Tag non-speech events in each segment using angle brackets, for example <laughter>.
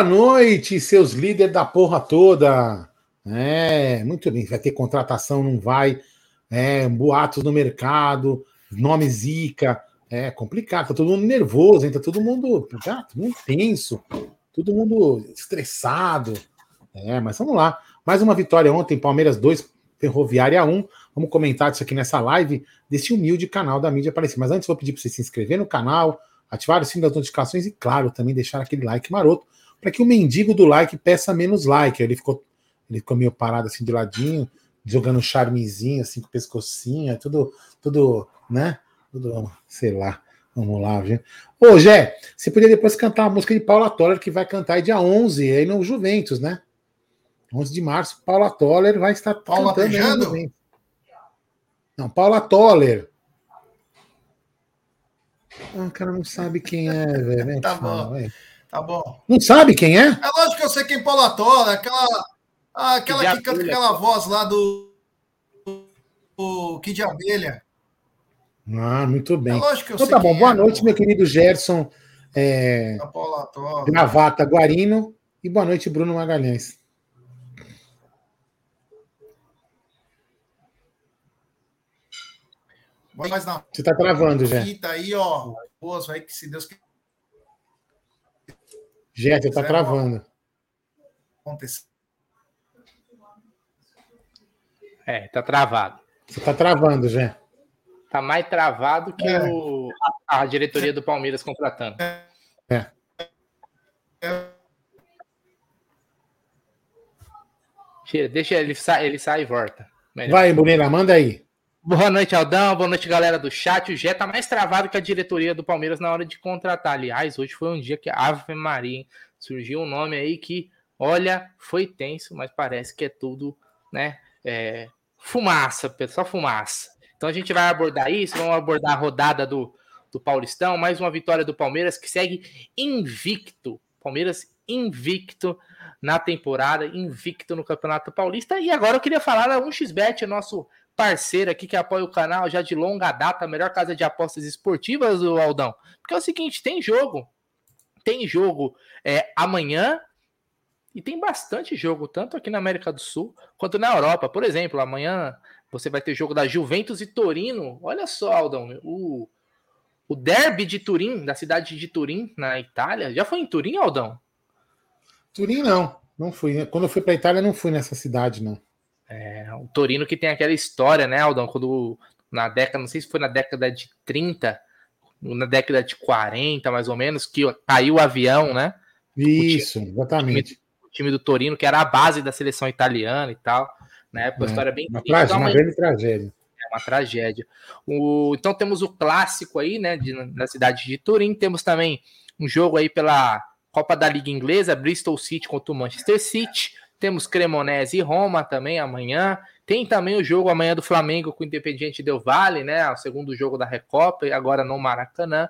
Boa noite, seus líderes da porra toda. É, muito bem. Vai ter contratação, não vai. É, boatos no mercado, nome zica. É complicado, tá todo mundo nervoso, hein? Tá todo mundo, tá, todo mundo tenso, todo mundo estressado. É, mas vamos lá. Mais uma vitória ontem, Palmeiras 2, Ferroviária 1. Vamos comentar isso aqui nessa live desse humilde canal da mídia aparecer. Mas antes, vou pedir para você se inscrever no canal, ativar o sino das notificações e, claro, também deixar aquele like maroto para que o mendigo do like peça menos like. Ele ficou, ele ficou meio parado assim de ladinho, jogando um charmezinho, assim, com o pescocinho, tudo, tudo, né? Tudo, sei lá. Vamos lá, gente. Ô, Jé, você podia depois cantar uma música de Paula Toller, que vai cantar aí dia 11, aí no Juventus, né? 11 de março, Paula Toller vai estar Paula cantando Não, Paula Toller. Ah, o cara não sabe quem é, velho. tá bom. Véio. Tá bom. Não sabe quem é? É lógico que eu sei quem é Paula Toller, aquela, aquela que, que canta com aquela voz lá do, do Kid Abelha. Ah, muito bem. É lógico que eu então sei tá bom. Boa é, noite, meu querido Gerson. É... Gravata Guarino. E boa noite, Bruno Magalhães. Mas não. Você tá travando, já. Tá aí, ó. Boas, vai que se Deus Jé, você tá travando. Acontecer. É, tá travado. Você tá travando, Jé. Tá mais travado que é. o, a diretoria do Palmeiras contratando. É. Deixa ele, sa ele sai e volta. Melhor. Vai, Bonina, manda aí. Boa noite, Aldão. Boa noite, galera do chat. O Gé tá mais travado que a diretoria do Palmeiras na hora de contratar. Aliás, hoje foi um dia que Ave Maria hein? surgiu um nome aí que, olha, foi tenso, mas parece que é tudo, né? É, fumaça, só fumaça. Então a gente vai abordar isso, vamos abordar a rodada do, do Paulistão, mais uma vitória do Palmeiras que segue invicto. Palmeiras invicto na temporada, invicto no Campeonato Paulista. E agora eu queria falar da 1xBet, nosso parceiro aqui que apoia o canal já de longa data, a melhor casa de apostas esportivas, do Aldão. Porque é o seguinte, tem jogo. Tem jogo é, amanhã e tem bastante jogo, tanto aqui na América do Sul quanto na Europa. Por exemplo, amanhã você vai ter jogo da Juventus e Torino. Olha só, Aldão, o, o derby de Turim, da cidade de Turim, na Itália. Já foi em Turim, Aldão? Turim não, não fui. Quando eu fui para Itália, não fui nessa cidade, não. É, o Torino que tem aquela história, né, Aldão? Quando na década, não sei se foi na década de 30, na década de 40, mais ou menos, que caiu o avião, né? Isso, o time, exatamente. O time, do Torino, que era a base da seleção italiana e tal. Né? Uma é, história bem uma, triste, uma grande tragédia. É uma tragédia. O, então temos o clássico aí, né? De, na cidade de Turim. Temos também um jogo aí pela Copa da Liga Inglesa, Bristol City contra o Manchester City. Temos Cremonese e Roma também amanhã. Tem também o jogo amanhã do Flamengo com o Independiente Del Vale, né? O segundo jogo da Recopa, agora no Maracanã.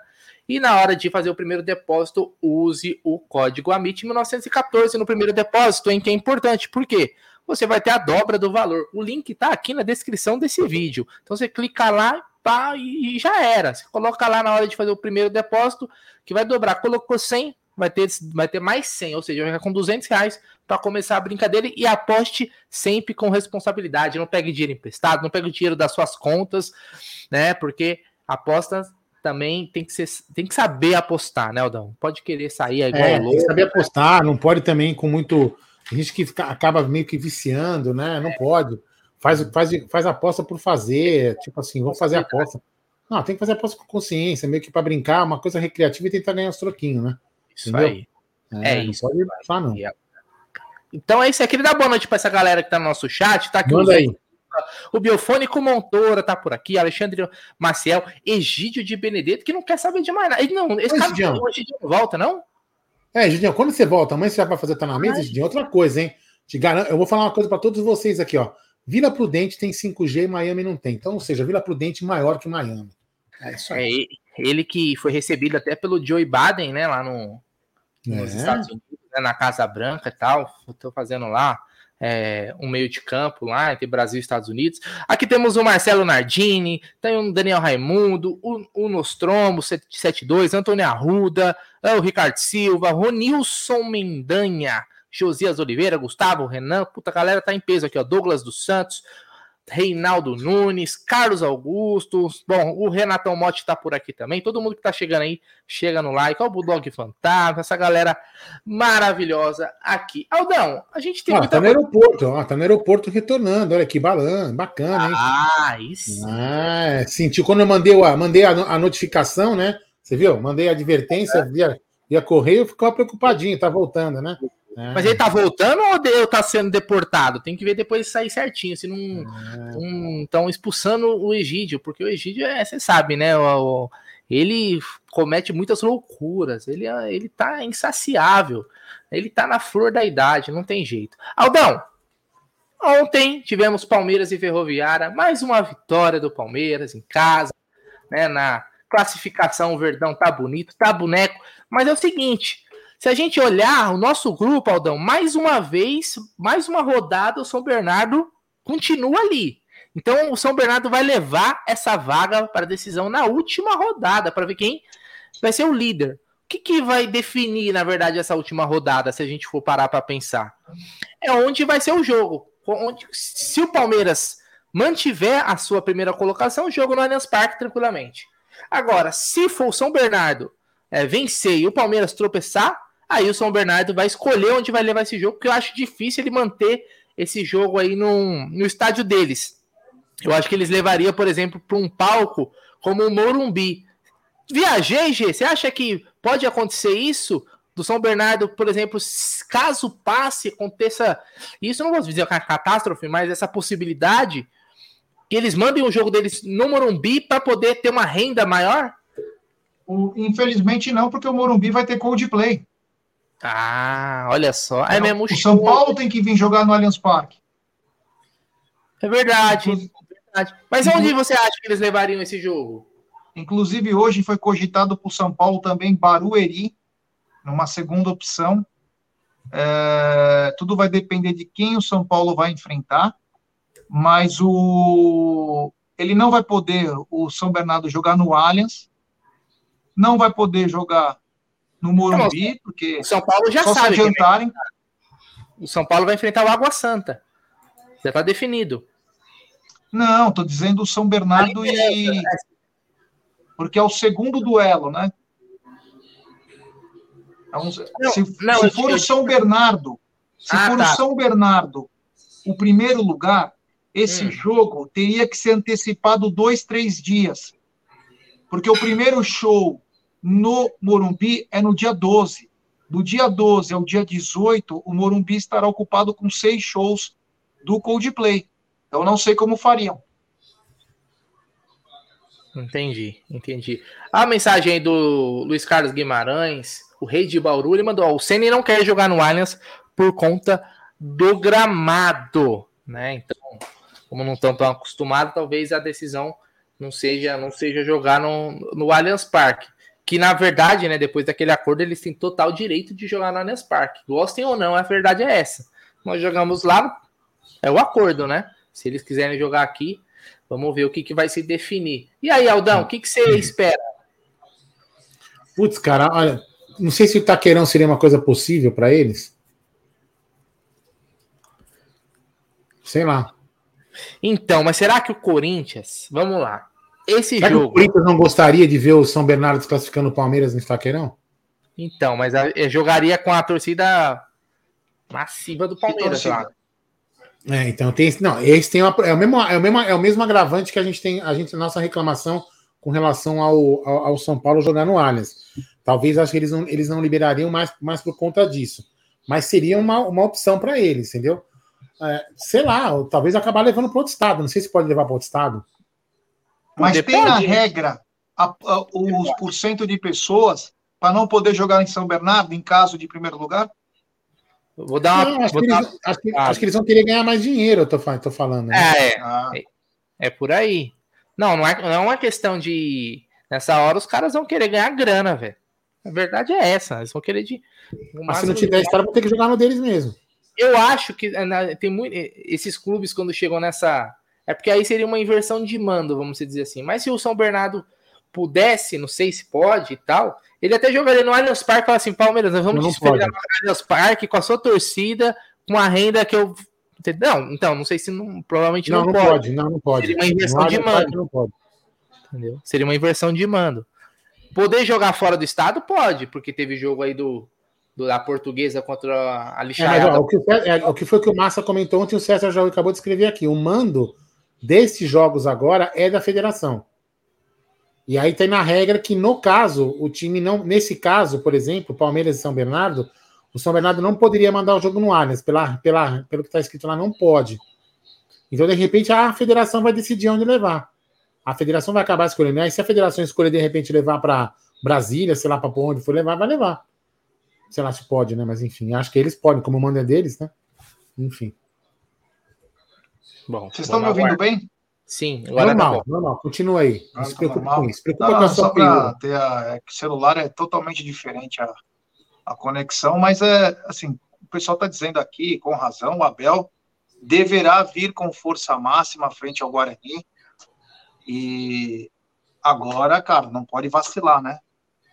E na hora de fazer o primeiro depósito, use o código AMIT 1914 no primeiro depósito, hein? Que é importante. Por quê? Você vai ter a dobra do valor. O link tá aqui na descrição desse vídeo. Então você clica lá pá, e já era. Você coloca lá na hora de fazer o primeiro depósito, que vai dobrar. Colocou 100, vai ter, vai ter mais 100, ou seja, vai ficar com 200 reais para começar a brincadeira e aposte sempre com responsabilidade. Não pegue dinheiro emprestado, não pegue dinheiro das suas contas, né? Porque apostas também tem que, ser, tem que saber apostar, né, Aldão? Pode querer sair igual é, louco. Tem que saber apostar, não pode também com muito. A gente que acaba meio que viciando, né? Não é. pode. Faz, faz, faz aposta por fazer, tipo assim, vou fazer aposta. Não, tem que fazer aposta com consciência, meio que para brincar, uma coisa recreativa e tentar ganhar os troquinhos, né? Isso Entendeu? aí. É, é isso. Pode passar, não. Então é isso aqui. Dá boa noite para essa galera que tá no nosso chat. Tá aqui Manda aí. O Biofônico Montoura tá por aqui, Alexandre Maciel, Egídio de Benedetto, que não quer saber de mais nada. Ele não, esse cara não, Egidio não volta, não? É, Egidio, quando você volta, amanhã você já vai fazer tá na mesa, Egidio, outra coisa, hein? Te garanto, eu vou falar uma coisa para todos vocês aqui, ó. Vila Prudente tem 5G e Miami não tem. Então, ou seja, Vila Prudente maior que Miami. É isso aí. É ele que foi recebido até pelo Joe Biden, né, lá no, nos é. Estados Unidos, né, na Casa Branca e tal. Estou fazendo lá é, um meio de campo lá entre Brasil e Estados Unidos. Aqui temos o Marcelo Nardini, tem o Daniel Raimundo, o, o Nostromo 72, Antônio Arruda, é, o Ricardo Silva, Ronilson Mendanha, Josias Oliveira, Gustavo, Renan, puta galera tá em peso aqui, ó, Douglas dos Santos, Reinaldo Nunes, Carlos Augusto, bom, o Renatão Motti tá por aqui também, todo mundo que tá chegando aí, chega no like, ó o Bulldog Fantasma, essa galera maravilhosa aqui. Aldão, a gente tem ah, muita... tá no aeroporto, ó, tá no aeroporto retornando, olha que balão, bacana, hein? Ah, isso. Ah, sentiu quando eu mandei, a, mandei a, a notificação, né? Você viu? Mandei a advertência é. via, via correio, ficou preocupadinho, tá voltando, né? É. Mas ele tá voltando ou ele tá sendo deportado? Tem que ver depois sair certinho, se não estão é. expulsando o Egídio, porque o Egídio é, você sabe, né? O, o, ele comete muitas loucuras, ele, ele tá insaciável, ele tá na flor da idade, não tem jeito. Aldão, ontem tivemos Palmeiras e Ferroviária, mais uma vitória do Palmeiras em casa, né? Na classificação, o Verdão tá bonito, tá boneco, mas é o seguinte se a gente olhar o nosso grupo, Aldão, mais uma vez, mais uma rodada, o São Bernardo continua ali. Então o São Bernardo vai levar essa vaga para decisão na última rodada, para ver quem vai ser o líder. O que, que vai definir, na verdade, essa última rodada, se a gente for parar para pensar? É onde vai ser o jogo. Onde, se o Palmeiras mantiver a sua primeira colocação, o jogo no Allianz Parque tranquilamente. Agora, se for o São Bernardo é, vencer e o Palmeiras tropeçar, Aí o São Bernardo vai escolher onde vai levar esse jogo, porque eu acho difícil ele manter esse jogo aí no, no estádio deles. Eu acho que eles levariam, por exemplo, para um palco como o Morumbi. Viajei, G, você acha que pode acontecer isso? Do São Bernardo, por exemplo, caso passe, aconteça. Isso não vou dizer uma catástrofe, mas essa possibilidade que eles mandem o jogo deles no Morumbi para poder ter uma renda maior? Infelizmente não, porque o Morumbi vai ter Coldplay. Ah, olha só. É mesmo o São Paulo tem que vir jogar no Allianz Parque. É verdade. É verdade. Mas onde você acha que eles levariam esse jogo? Inclusive, hoje foi cogitado por São Paulo também Barueri, numa segunda opção. É, tudo vai depender de quem o São Paulo vai enfrentar, mas o ele não vai poder, o São Bernardo, jogar no Allianz, não vai poder jogar no Morumbi, porque o São Paulo já sabe. Se adiantarem... O São Paulo vai enfrentar o Água Santa. Já está definido. Não, estou dizendo o São Bernardo e. Né? Porque é o segundo duelo, né? É um... Não, se, não, se for eu... o São Bernardo, se ah, for tá. o São Bernardo o primeiro lugar, esse hum. jogo teria que ser antecipado dois, três dias. Porque o primeiro show no Morumbi é no dia 12. Do dia 12 ao dia 18, o Morumbi estará ocupado com seis shows do Coldplay. Eu não sei como fariam. Entendi, entendi. A mensagem aí do Luiz Carlos Guimarães, o rei de Bauru, ele mandou: ó, o Ceni não quer jogar no Allianz por conta do gramado, né? Então, como não estão tão acostumados, talvez a decisão não seja não seja jogar no, no Allianz Parque que na verdade, né, depois daquele acordo, eles têm total direito de jogar no Allianz Parque. Gostem ou não, a verdade é essa. Nós jogamos lá, é o acordo, né? Se eles quiserem jogar aqui, vamos ver o que, que vai se definir. E aí, Aldão, o que, que você espera? Putz, cara, olha, não sei se o Taqueirão seria uma coisa possível para eles. Sei lá. Então, mas será que o Corinthians, vamos lá, esse Será jogo. o Corinthians não gostaria de ver o São Bernardo desclassificando o Palmeiras no Estaqueirão? Então, mas a, jogaria com a torcida massiva do Palmeiras lá. É, então tem não, esse tem uma, é o mesmo é o mesmo é o mesmo agravante que a gente tem a gente nossa reclamação com relação ao, ao, ao São Paulo jogar no Allianz. Talvez acho que eles não, eles não liberariam mais, mais por conta disso. Mas seria uma, uma opção para eles, entendeu? É, sei lá, talvez acabar levando para outro estado. Não sei se pode levar para outro estado. Mas Depende. tem na regra a, a, os porcento de pessoas para não poder jogar em São Bernardo em caso de primeiro lugar? Vou dar uma. Não, acho, que eles, acho, que, acho, que eles, vão querer ganhar mais dinheiro, eu tô, tô falando. Né? É, é, ah. é, é, por aí. Não, não é, não é uma questão de. Nessa hora os caras vão querer ganhar grana, velho. A verdade é essa. Eles vão querer de. Mas se não tiver história, vão ter que jogar no deles mesmo. Eu acho que né, tem muito, esses clubes, quando chegam nessa. É porque aí seria uma inversão de mando, vamos dizer assim. Mas se o São Bernardo pudesse, não sei se pode e tal, ele até jogaria no Allianz Parque e fala assim: Palmeiras, nós vamos despedir no Allianz Parque com a sua torcida, com a renda que eu. Não, então, não sei se não, provavelmente não, não, não pode. pode. Não, não pode. Seria uma inversão de mando. Não pode. Entendeu? Seria uma inversão de mando. Poder jogar fora do estado? Pode, porque teve jogo aí do, do da portuguesa contra a lixada. É, o, que, é, o que foi que o Massa comentou ontem, o César já acabou de escrever aqui. O mando desses jogos agora é da federação. E aí tem na regra que, no caso, o time não. Nesse caso, por exemplo, Palmeiras e São Bernardo, o São Bernardo não poderia mandar o jogo no Allianz, pela, pela, pelo que está escrito lá, não pode. Então, de repente, a federação vai decidir onde levar. A federação vai acabar escolhendo. Aí, se a federação escolher, de repente, levar para Brasília, sei lá, para onde for levar, vai levar. Sei lá se pode, né? Mas enfim, acho que eles podem, como manda é deles, né? Enfim. Bom, Vocês estão me ouvindo bem? Sim, agora normal, tá normal. Continua aí. Não ah, se preocupe com isso. Preocupa não, com a sua só ter a, é que celular é totalmente diferente a, a conexão, mas é assim, o pessoal está dizendo aqui, com razão, o Abel deverá vir com força máxima frente ao Guarani. E agora, cara, não pode vacilar, né?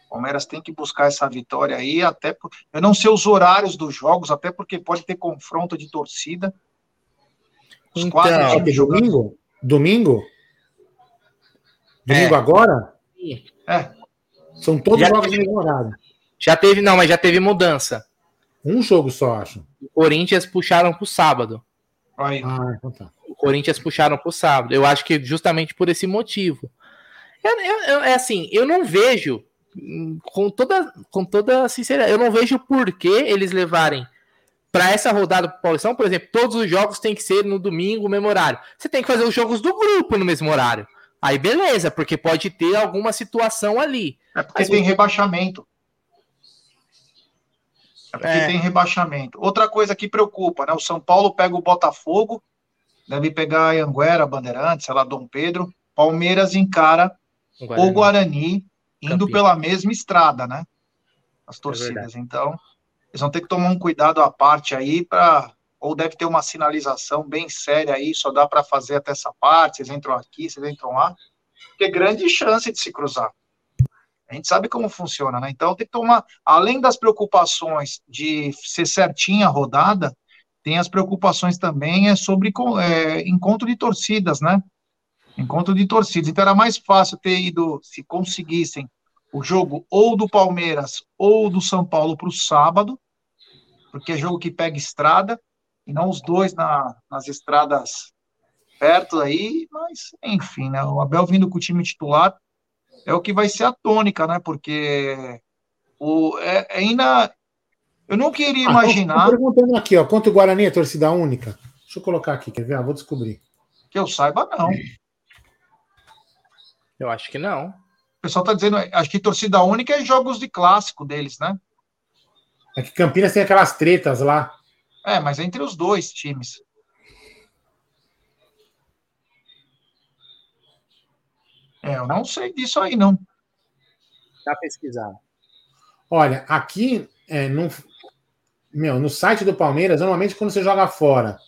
O Palmeiras tem que buscar essa vitória aí, até por... eu não sei os horários dos jogos, até porque pode ter confronto de torcida. Os então, quatro de domingo? Domingo? Domingo é. agora? É. São todos já jogos teve, horário. Já teve, não, mas já teve mudança. Um jogo só, acho. O Corinthians puxaram pro sábado. Aí. Ah, então tá. O Corinthians puxaram pro sábado. Eu acho que justamente por esse motivo. Eu, eu, eu, é assim, eu não vejo, com toda, com toda sinceridade, eu não vejo por que eles levarem para essa rodada pro Paulistão, por exemplo, todos os jogos têm que ser no domingo, mesmo horário. Você tem que fazer os jogos do grupo no mesmo horário. Aí beleza, porque pode ter alguma situação ali. É porque tem rebaixamento. É porque é. tem rebaixamento. Outra coisa que preocupa, né? O São Paulo pega o Botafogo, deve pegar a Anguera, Bandeirantes, sei lá, Dom Pedro. Palmeiras encara Guarani. o Guarani indo Campinho. pela mesma estrada, né? As é torcidas. É então, eles vão ter que tomar um cuidado à parte aí para ou deve ter uma sinalização bem séria aí, só dá para fazer até essa parte, vocês entram aqui, vocês entram lá, porque grande chance de se cruzar. A gente sabe como funciona, né? Então tem que tomar, além das preocupações de ser certinha a rodada, tem as preocupações também é sobre é, encontro de torcidas, né? Encontro de torcidas. Então era mais fácil ter ido, se conseguissem, o jogo ou do Palmeiras ou do São Paulo para o sábado, porque é jogo que pega estrada, e não os dois na, nas estradas perto aí, mas enfim, né? O Abel vindo com o time titular é o que vai ser a tônica, né? Porque o, é, é ainda. Eu não queria ah, imaginar. Tô perguntando aqui, ó, quanto o Guarani é torcida única? Deixa eu colocar aqui, quer ver? Ah, vou descobrir. Que eu saiba, não. Eu acho que não pessoal está dizendo, acho que torcida única é jogos de clássico deles, né? É que Campinas tem aquelas tretas lá. É, mas é entre os dois times. É, eu não sei disso aí, não. Tá pesquisar. Olha, aqui é, no, meu, no site do Palmeiras, normalmente quando você joga fora,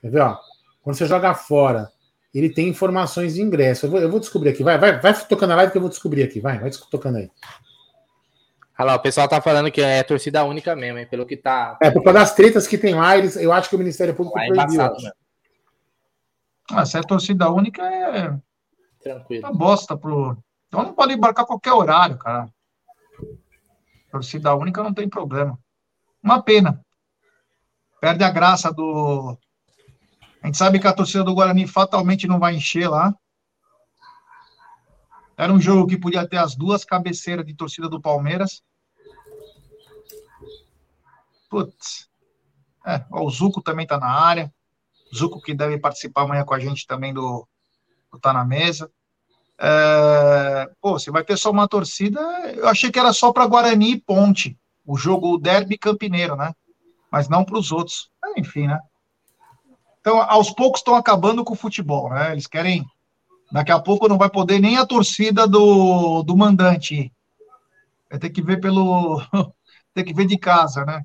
quer ver, ó? Quando você joga fora ele tem informações de ingresso. Eu vou, eu vou, descobrir aqui. Vai, vai, vai tocando a live que eu vou descobrir aqui. Vai, vai tocando aí. Olha lá, o pessoal tá falando que é torcida única mesmo, hein? Pelo que tá. É, por causa das tretas que tem lá, eles, eu acho que o Ministério Público é proibiu. Né? Ah, se é torcida única, é. Tranquilo. É bosta pro. Então não pode embarcar qualquer horário, cara. Torcida única não tem problema. Uma pena. Perde a graça do, a gente sabe que a torcida do Guarani fatalmente não vai encher lá. Era um jogo que podia ter as duas cabeceiras de torcida do Palmeiras. Putz. É, o Zuco também está na área. Zuco que deve participar amanhã com a gente também do, do Tá na Mesa. É, pô, você vai ter só uma torcida. Eu achei que era só para Guarani e Ponte. O jogo Derby Campineiro, né? Mas não para os outros. Enfim, né? Então, aos poucos estão acabando com o futebol, né? Eles querem. Daqui a pouco não vai poder nem a torcida do, do mandante. Vai ter que ver pelo. <laughs> ter que ver de casa, né?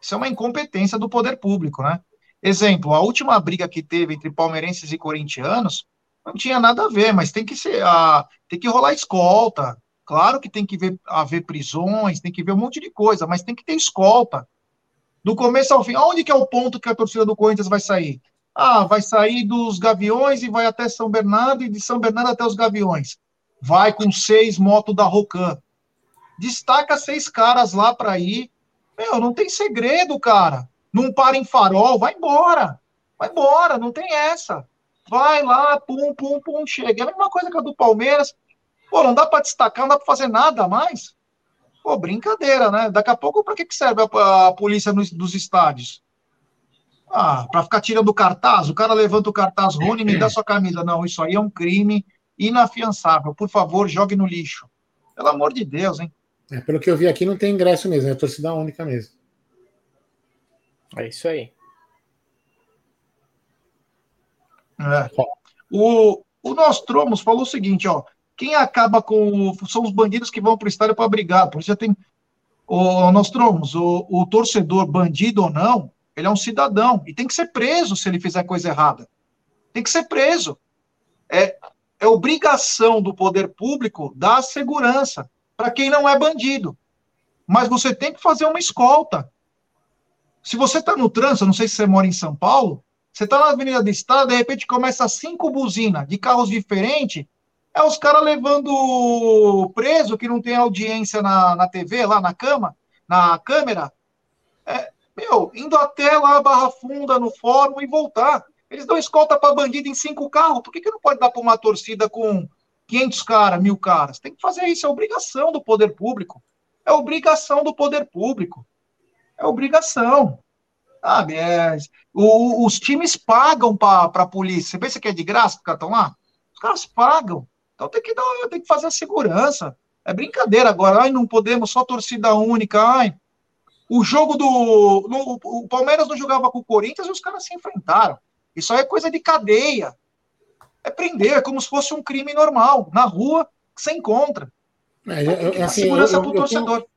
Isso é uma incompetência do poder público, né? Exemplo, a última briga que teve entre palmeirenses e corintianos não tinha nada a ver, mas tem que ser, a, tem que rolar escolta. Claro que tem que ver, haver prisões, tem que ver um monte de coisa, mas tem que ter escolta. Do começo ao fim, aonde que é o ponto que a torcida do Corinthians vai sair? Ah, vai sair dos Gaviões e vai até São Bernardo, e de São Bernardo até os Gaviões. Vai com seis motos da Rocan. Destaca seis caras lá para ir. Meu, não tem segredo, cara. Não para em farol, vai embora. Vai embora, não tem essa. Vai lá, pum, pum, pum, chega. É a mesma coisa que a do Palmeiras. Pô, não dá para destacar, não dá para fazer nada mais. Pô, brincadeira, né? Daqui a pouco, para que, que serve a, a polícia nos, dos estádios? Ah, para ficar tirando o cartaz, o cara levanta o cartaz, Rony, me dá sua camisa. Não, isso aí é um crime inafiançável. Por favor, jogue no lixo. Pelo amor de Deus, hein? É, pelo que eu vi aqui, não tem ingresso mesmo, é torcida única mesmo. É isso aí. É. O, o Nostromos falou o seguinte, ó. Quem acaba com. São os bandidos que vão para o estádio para brigar. Por isso já tem. O Nostromos, o, o torcedor, bandido ou não, ele é um cidadão e tem que ser preso se ele fizer coisa errada. Tem que ser preso. É, é obrigação do poder público dar segurança para quem não é bandido. Mas você tem que fazer uma escolta. Se você está no trânsito, não sei se você mora em São Paulo, você está na Avenida do Estado, de repente começa cinco buzinas de carros diferentes, é os caras levando preso que não tem audiência na, na TV, lá na cama, na câmera, é, meu, indo até lá Barra Funda, no fórum e voltar. Eles dão escolta para bandido em cinco carros. Por que, que não pode dar para uma torcida com 500 caras, mil caras? Tem que fazer isso. É obrigação do poder público. É obrigação do poder público. É obrigação. Sabe? É, o, os times pagam para a polícia. Você pensa que é de graça que estão lá? Os caras pagam. Então tem que, dar, tem que fazer a segurança. É brincadeira agora. Ai, não podemos, só torcida única. Ai, o jogo do. No, o Palmeiras não jogava com o Corinthians e os caras se enfrentaram. Isso aí é coisa de cadeia. É prender, é como se fosse um crime normal. Na rua, você encontra. É, eu, assim, segurança para o torcedor. Tenho,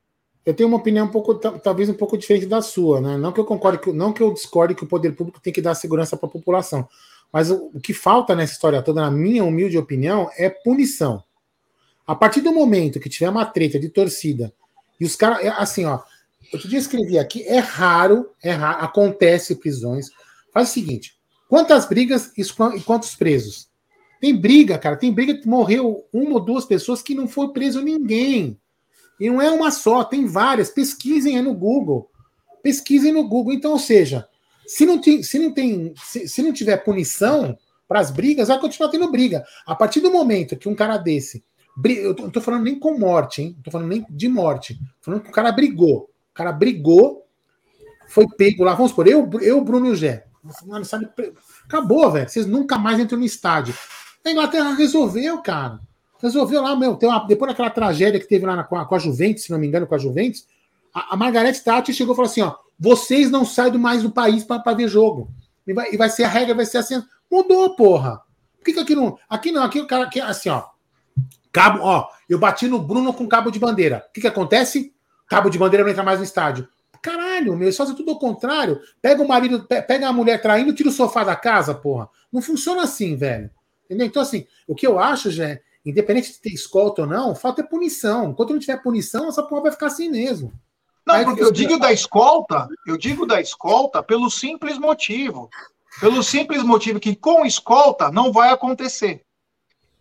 eu tenho uma opinião um pouco, talvez um pouco diferente da sua, né? Não que eu concorde, não que eu discorde que o poder público tem que dar segurança para a população. Mas o, o que falta nessa história toda, na minha humilde opinião, é punição. A partir do momento que tiver uma treta de torcida e os caras, é assim, ó, Outro dia escrevi aqui, é raro, é raro, acontece prisões. Faz o seguinte: quantas brigas e quantos presos? Tem briga, cara, tem briga que morreu uma ou duas pessoas que não foi preso ninguém. E não é uma só, tem várias. Pesquisem aí no Google. Pesquisem no Google. Então, ou seja, se não tem, se não tem, se, se não tiver punição para as brigas, vai continuar tendo briga. A partir do momento que um cara desse, eu não tô falando nem com morte, hein? Não tô falando nem de morte. Tô falando que o cara brigou. Cara brigou, foi pego lá. Vamos supor, eu, eu Bruno e o Gé. Mano, sabe, acabou, velho. Vocês nunca mais entram no estádio. A Inglaterra resolveu, cara. Resolveu lá, meu. Uma, depois daquela tragédia que teve lá na, com, a, com, a, Juventus, se não me engano, com a Juventus, a, a Margareth Thatcher chegou e falou assim: ó, vocês não saem mais do país para ver jogo. E vai, e vai, ser a regra, vai ser assim. Mudou, porra. Por que, que aqui não. Aqui não, aqui o cara. Aqui, assim, ó. Cabo, ó, eu bati no Bruno com cabo de bandeira. O que, que acontece? Cabo de bandeira não entra mais no estádio. Caralho, meu, eles fazem tudo ao contrário. Pega o marido, pega a mulher traindo, tira o sofá da casa, porra. Não funciona assim, velho. Entendeu? Então, assim, o que eu acho, já, independente de ter escolta ou não, falta é punição. Enquanto não tiver punição, essa porra vai ficar assim mesmo. Não, Aí, porque eu digo da escolta, eu digo da escolta pelo simples motivo. Pelo simples motivo que com escolta não vai acontecer.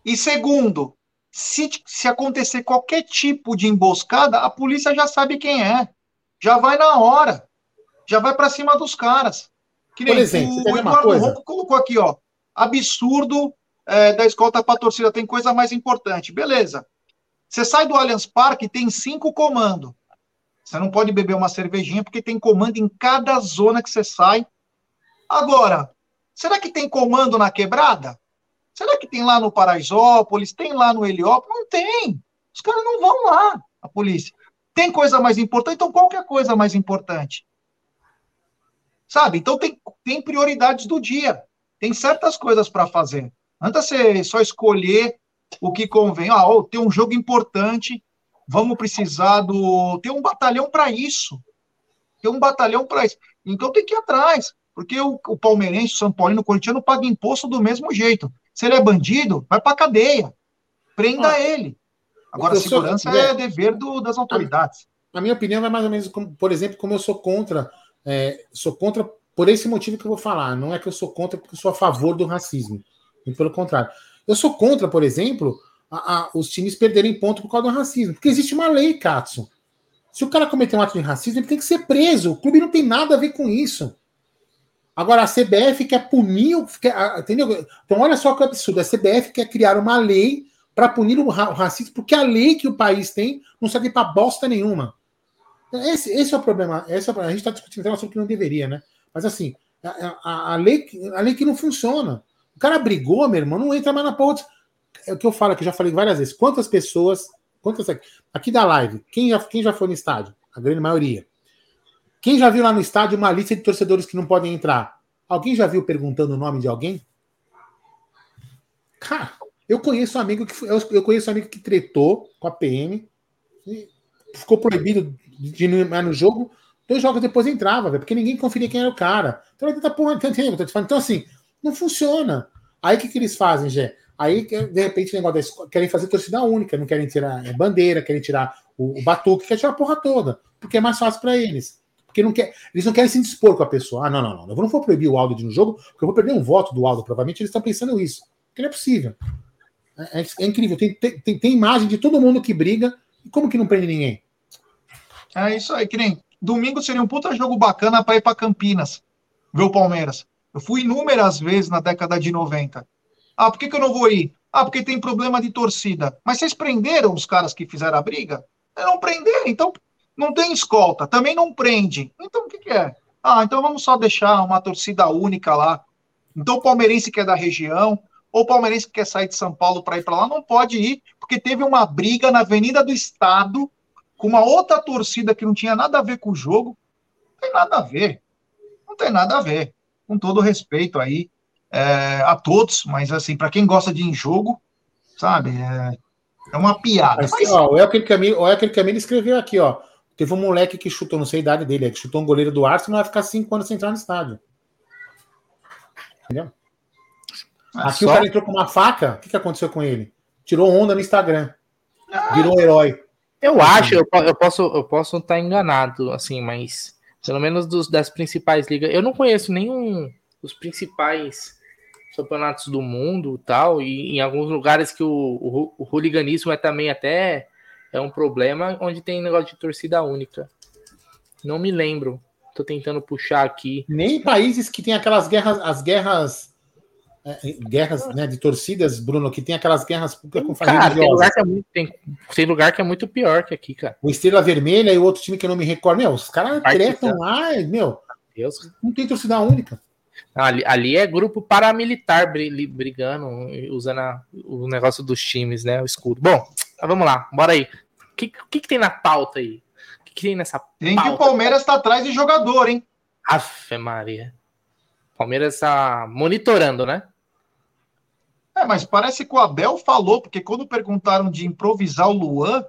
E segundo, se, se acontecer qualquer tipo de emboscada, a polícia já sabe quem é. Já vai na hora. Já vai para cima dos caras. Que nem Por exemplo, o, o Eduardo Ronco colocou aqui, ó. Absurdo é, da escolta para torcida. Tem coisa mais importante. Beleza. Você sai do Allianz Parque, tem cinco comandos. Você não pode beber uma cervejinha porque tem comando em cada zona que você sai. Agora, será que tem comando na quebrada? Será que tem lá no Paraisópolis? Tem lá no Heliópolis? Não tem. Os caras não vão lá, a polícia. Tem coisa mais importante? Então, qual que é a coisa mais importante? Sabe? Então, tem, tem prioridades do dia. Tem certas coisas para fazer. Antes você só escolher o que convém. Ah, oh, tem um jogo importante, vamos precisar do. Tem um batalhão para isso. Tem um batalhão para isso. Então tem que ir atrás. Porque o, o palmeirense, o São Paulino, o corintiano paga imposto do mesmo jeito. Se ele é bandido, vai para cadeia. Prenda ah, ele. Agora, a segurança sou, é dever do, das autoridades. A, minha opinião é mais ou menos, como, por exemplo, como eu sou contra, é, sou contra por esse motivo que eu vou falar. Não é que eu sou contra porque eu sou a favor do racismo. Muito pelo contrário. Eu sou contra, por exemplo, a, a, os times perderem ponto por causa do racismo. Porque existe uma lei, Katsu. Se o cara cometer um ato de racismo, ele tem que ser preso. O clube não tem nada a ver com isso. Agora, a CBF quer punir. Entendeu? Então, olha só que absurdo. A CBF quer criar uma lei para punir o, racismo, porque a lei que o país tem não serve para bosta nenhuma. Esse, esse, é o problema. Esse é o. A gente está discutindo um assunto que não deveria, né? Mas assim, a, a, a, lei, a lei que não funciona. O cara brigou, meu irmão, não entra mais na porra. É o que eu falo, eu já falei várias vezes. Quantas pessoas. Quantas aqui da live, quem já, quem já foi no estádio? A grande maioria. Quem já viu lá no estádio uma lista de torcedores que não podem entrar? Alguém já viu perguntando o nome de alguém? Cara, eu conheço um amigo que eu conheço um amigo que tretou com a PM, ficou proibido de ir no jogo, dois jogos depois entrava, véio, porque ninguém conferia quem era o cara. Então, tá, porra, então assim, não funciona. Aí o que, que eles fazem, Gé? Aí, de repente, o negócio da querem fazer torcida única, não querem tirar é, bandeira, querem tirar o, o batuque, querem tirar a porra toda, porque é mais fácil para eles. Porque não quer, eles não querem se dispor com a pessoa. Ah, não, não, não. Eu não vou proibir o Aldo de ir no jogo, porque eu vou perder um voto do Aldo, provavelmente eles estão pensando isso. Porque não é possível. É, é, é incrível. Tem, tem, tem, imagem de todo mundo que briga. E como que não prende ninguém? É isso aí, que nem domingo seria um puta jogo bacana para ir para Campinas, ver o Palmeiras. Eu fui inúmeras vezes na década de 90. Ah, por que, que eu não vou ir? Ah, porque tem problema de torcida. Mas vocês prenderam os caras que fizeram a briga? Não prenderam, então não tem escolta, também não prende. Então o que, que é? Ah, então vamos só deixar uma torcida única lá. Então o palmeirense que é da região, ou o palmeirense que quer sair de São Paulo para ir para lá, não pode ir, porque teve uma briga na Avenida do Estado com uma outra torcida que não tinha nada a ver com o jogo. Não tem nada a ver. Não tem nada a ver. Com todo respeito aí é, a todos, mas assim, para quem gosta de ir em jogo, sabe, é, é uma piada. Mas, mas... Ó, o Elker Camilo, o Elker escreveu aqui, ó. Teve um moleque que chutou, não sei a idade dele, que chutou um goleiro do Arsenal, vai ficar cinco anos sem entrar no estádio. Entendeu? É aqui só... o cara entrou com uma faca, o que, que aconteceu com ele? Tirou onda no Instagram. Ah. Virou um herói. Eu acho, eu, eu posso eu posso estar enganado, assim, mas pelo menos dos, das principais ligas. Eu não conheço nenhum dos principais campeonatos do mundo tal, e em alguns lugares que o, o, o hooliganismo é também até é um problema, onde tem negócio de torcida única. Não me lembro. Tô tentando puxar aqui. Nem países que tem aquelas guerras, as guerras é, guerras né, de torcidas, Bruno, que tem aquelas guerras com cara, tem lugar, é muito, tem, tem lugar, que é muito, pior que aqui, cara. O Estrela Vermelha e o outro time que eu não me recordo. Meu, os caras tretam lá, meu. Deus. Não tem torcida única. Ali, ali é grupo paramilitar brigando, usando a, o negócio dos times, né? O escudo. Bom, vamos lá, bora aí. O que, que, que, tem na pauta aí? O que, que tem nessa Tem pauta? que o Palmeiras tá atrás de jogador, hein? Afe Maria. Palmeiras está monitorando, né? É, mas parece que o Abel falou, porque quando perguntaram de improvisar o Luan,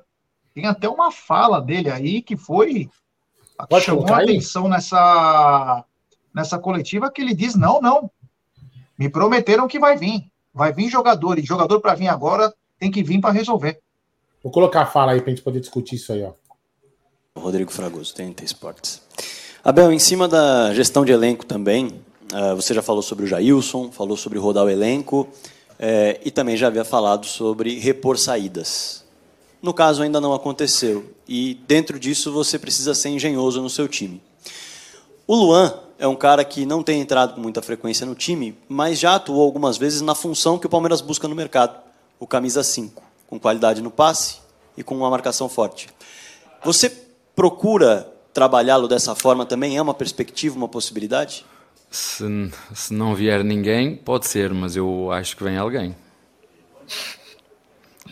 tem até uma fala dele aí que foi. Pode chamou a atenção nessa, nessa coletiva que ele diz: não, não. Me prometeram que vai vir. Vai vir jogador. E jogador para vir agora tem que vir para resolver. Vou colocar a fala aí para a gente poder discutir isso aí, ó. Rodrigo Fragoso, TNT Esportes. Abel, em cima da gestão de elenco também, Uh, você já falou sobre o Jailson, falou sobre rodar o elenco é, e também já havia falado sobre repor saídas. No caso, ainda não aconteceu e dentro disso você precisa ser engenhoso no seu time. O Luan é um cara que não tem entrado com muita frequência no time, mas já atuou algumas vezes na função que o Palmeiras busca no mercado, o camisa 5, com qualidade no passe e com uma marcação forte. Você procura trabalhá-lo dessa forma também? É uma perspectiva, uma possibilidade? Se, se não vier ninguém, pode ser, mas eu acho que vem alguém.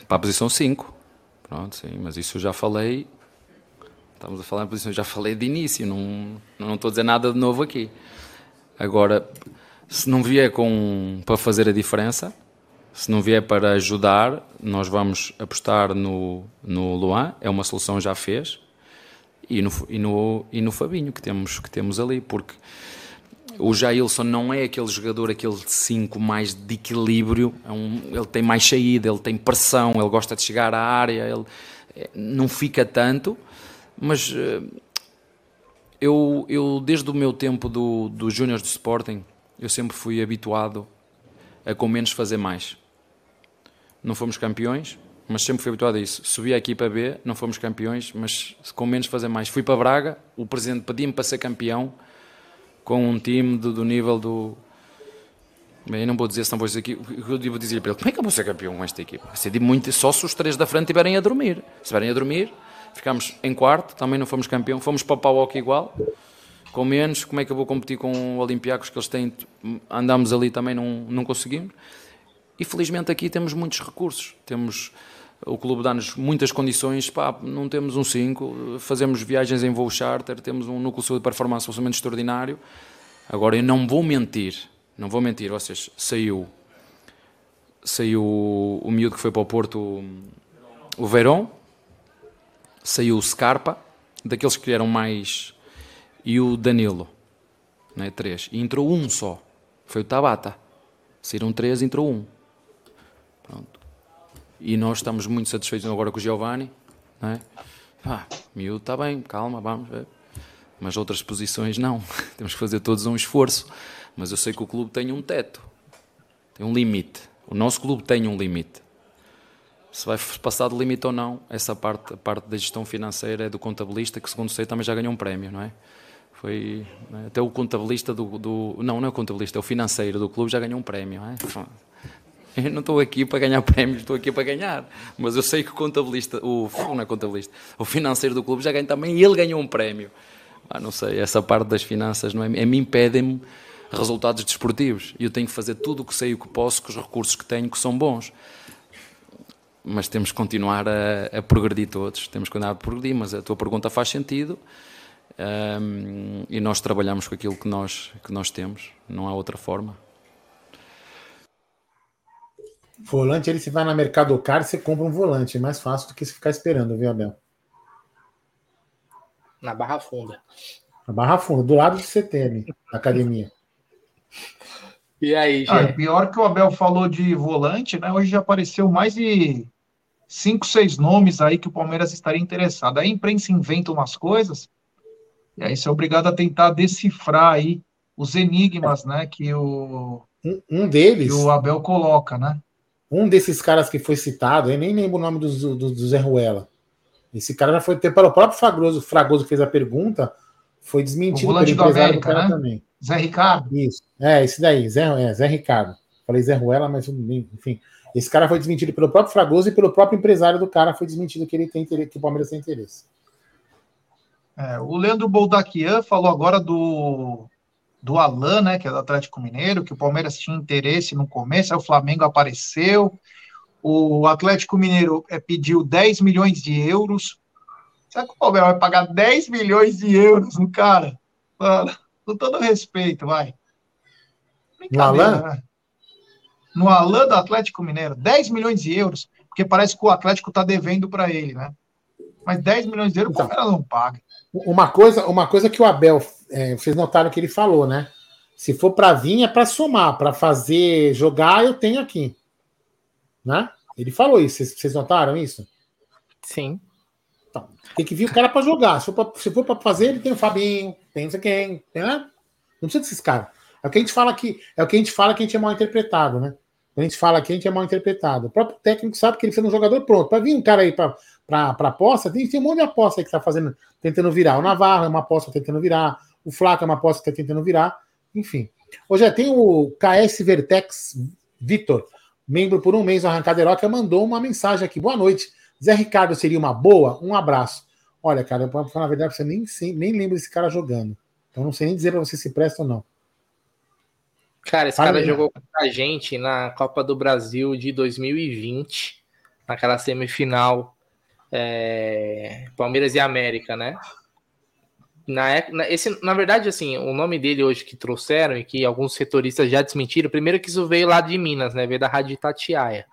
Para a posição 5. Pronto, sim, mas isso eu já falei. Estamos a falar em posição, já falei de início, não, não estou a dizer nada de novo aqui. Agora, se não vier com, para fazer a diferença, se não vier para ajudar, nós vamos apostar no, no Luan, é uma solução já fez. e no, e no, e no Fabinho que temos, que temos ali, porque o Jailson não é aquele jogador, aquele 5 mais de equilíbrio, é um, ele tem mais saída, ele tem pressão, ele gosta de chegar à área, ele é, não fica tanto, mas eh, eu, eu desde o meu tempo do, do Júnior do Sporting, eu sempre fui habituado a com menos fazer mais. Não fomos campeões, mas sempre fui habituado a isso. Subi aqui para B, não fomos campeões, mas com menos fazer mais. Fui para Braga, o presidente pedia-me para ser campeão com um time do, do nível do. Bem, não vou dizer se não vou dizer aqui. Eu devo dizer para ele: como é que eu vou ser campeão com esta equipa? Ser muito, só se os três da frente estiverem a dormir. Se estiverem a dormir, ficamos em quarto, também não fomos campeão. Fomos para o Pauoc igual, com menos. Como é que eu vou competir com o Olympiacos que eles têm? Andámos ali também, não, não conseguimos. E felizmente aqui temos muitos recursos. Temos o clube dá-nos muitas condições, pá, não temos um 5, fazemos viagens em voo charter, temos um núcleo de performance absolutamente extraordinário. Agora eu não vou mentir, não vou mentir, vocês, saiu saiu o miúdo que foi para o Porto, o Verón, saiu o Scarpa, daqueles que eram mais, e o Danilo, né, três, e entrou um só, foi o Tabata. Saíram três, entrou um. Pronto e nós estamos muito satisfeitos agora com o Giovanni. Não é? Ah, miúdo está bem, calma, vamos ver. Mas outras posições não. <laughs> Temos que fazer todos um esforço. Mas eu sei que o clube tem um teto, tem um limite. O nosso clube tem um limite. Se vai passar do limite ou não, essa parte, a parte da gestão financeira é do contabilista, que segundo sei também já ganhou um prémio, não é? Foi é? até o contabilista do, do, não, não é o contabilista, é o financeiro do clube já ganhou um prémio, não é? Eu não estou aqui para ganhar prémios, estou aqui para ganhar. Mas eu sei que o contabilista, o, não é contabilista, o financeiro do clube já ganha também e ele ganhou um prémio. Ah, não sei, essa parte das finanças não é, a mim impedem-me resultados desportivos. E eu tenho que fazer tudo o que sei e o que posso com os recursos que tenho, que são bons. Mas temos que continuar a, a progredir todos, temos que continuar a progredir, mas a tua pergunta faz sentido. Um, e nós trabalhamos com aquilo que nós, que nós temos, não há outra forma. Volante, ele se vai na Mercado Car, você compra um volante. É mais fácil do que se ficar esperando, viu, Abel? Na Barra Funda. Na Barra Funda, do lado do CTM, academia. E aí, ah, gente? Ah, pior que o Abel falou de volante, né? Hoje já apareceu mais de cinco, seis nomes aí que o Palmeiras estaria interessado. Aí a imprensa inventa umas coisas, e aí você é obrigado a tentar decifrar aí os enigmas, né? Que o, um, um deles. Que o Abel coloca, né? Um desses caras que foi citado, eu nem lembro o nome do, do, do Zé Ruela. Esse cara já foi ter pelo próprio Fragoso, Fragoso que fez a pergunta, foi desmentido pelo empresário América, do cara né? também. Zé Ricardo. Isso. É, esse daí, Zé, é, Zé Ricardo. Falei Zé Ruela, mas enfim. Esse cara foi desmentido pelo próprio Fragoso e pelo próprio empresário do cara foi desmentido que ele tem que o Palmeiras tem interesse. É, o Leandro Boldaquian falou agora do do Alan, né, que é do Atlético Mineiro, que o Palmeiras tinha interesse no começo, aí o Flamengo apareceu. O Atlético Mineiro é, pediu 10 milhões de euros. Será que o Palmeiras vai pagar 10 milhões de euros no cara? Mano, com todo respeito, vai. No Alan? Né? No Alan do Atlético Mineiro, 10 milhões de euros, porque parece que o Atlético está devendo para ele, né? Mas 10 milhões de euros então, o Palmeiras não paga. Uma coisa, uma coisa que o Abel, é, vocês notaram que ele falou, né? Se for para vir, é para somar, para fazer jogar, eu tenho aqui. Né? Ele falou isso, vocês, notaram isso? Sim. Então, tem que vir o cara para jogar. Se for para fazer, ele tem o Fabinho, tem não sei quem, né? Não precisa desses caras. É o que a gente fala aqui, é o que a gente fala que a gente é mal interpretado, né? Quando a gente fala aqui, a gente é mal interpretado. O próprio técnico sabe que ele precisa de um jogador pronto. Para vir um cara aí para aposta, tem, tem um monte de aposta aí que está fazendo, tentando virar. O Navarro é uma aposta tentando virar. O Flaco é uma aposta que está tentando virar. Enfim. Hoje é, tem o KS Vertex Vitor, membro por um mês do Arrancada Heróica, mandou uma mensagem aqui. Boa noite. Zé Ricardo seria uma boa? Um abraço. Olha, cara, para falar a verdade, você nem, nem lembra desse cara jogando. Então não sei nem dizer para você se presta ou não. Cara, esse Fala cara jogou com a gente na Copa do Brasil de 2020, naquela semifinal é, Palmeiras e América, né? Na, na, esse, na verdade, assim, o nome dele hoje que trouxeram e que alguns setoristas já desmentiram, primeiro que isso veio lá de Minas, né? Veio da Rádio Itatiaia,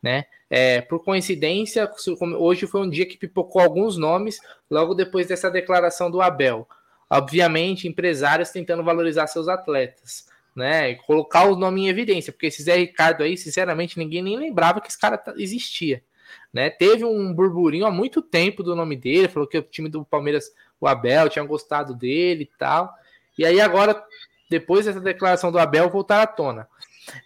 né? É, por coincidência, hoje foi um dia que pipocou alguns nomes, logo depois dessa declaração do Abel. Obviamente, empresários tentando valorizar seus atletas, né? E colocar o nome em evidência, porque esse Zé Ricardo aí, sinceramente, ninguém nem lembrava que esse cara existia. Né? Teve um burburinho há muito tempo do nome dele, falou que o time do Palmeiras, o Abel, tinha gostado dele e tal. E aí agora, depois dessa declaração do Abel, voltar à tona.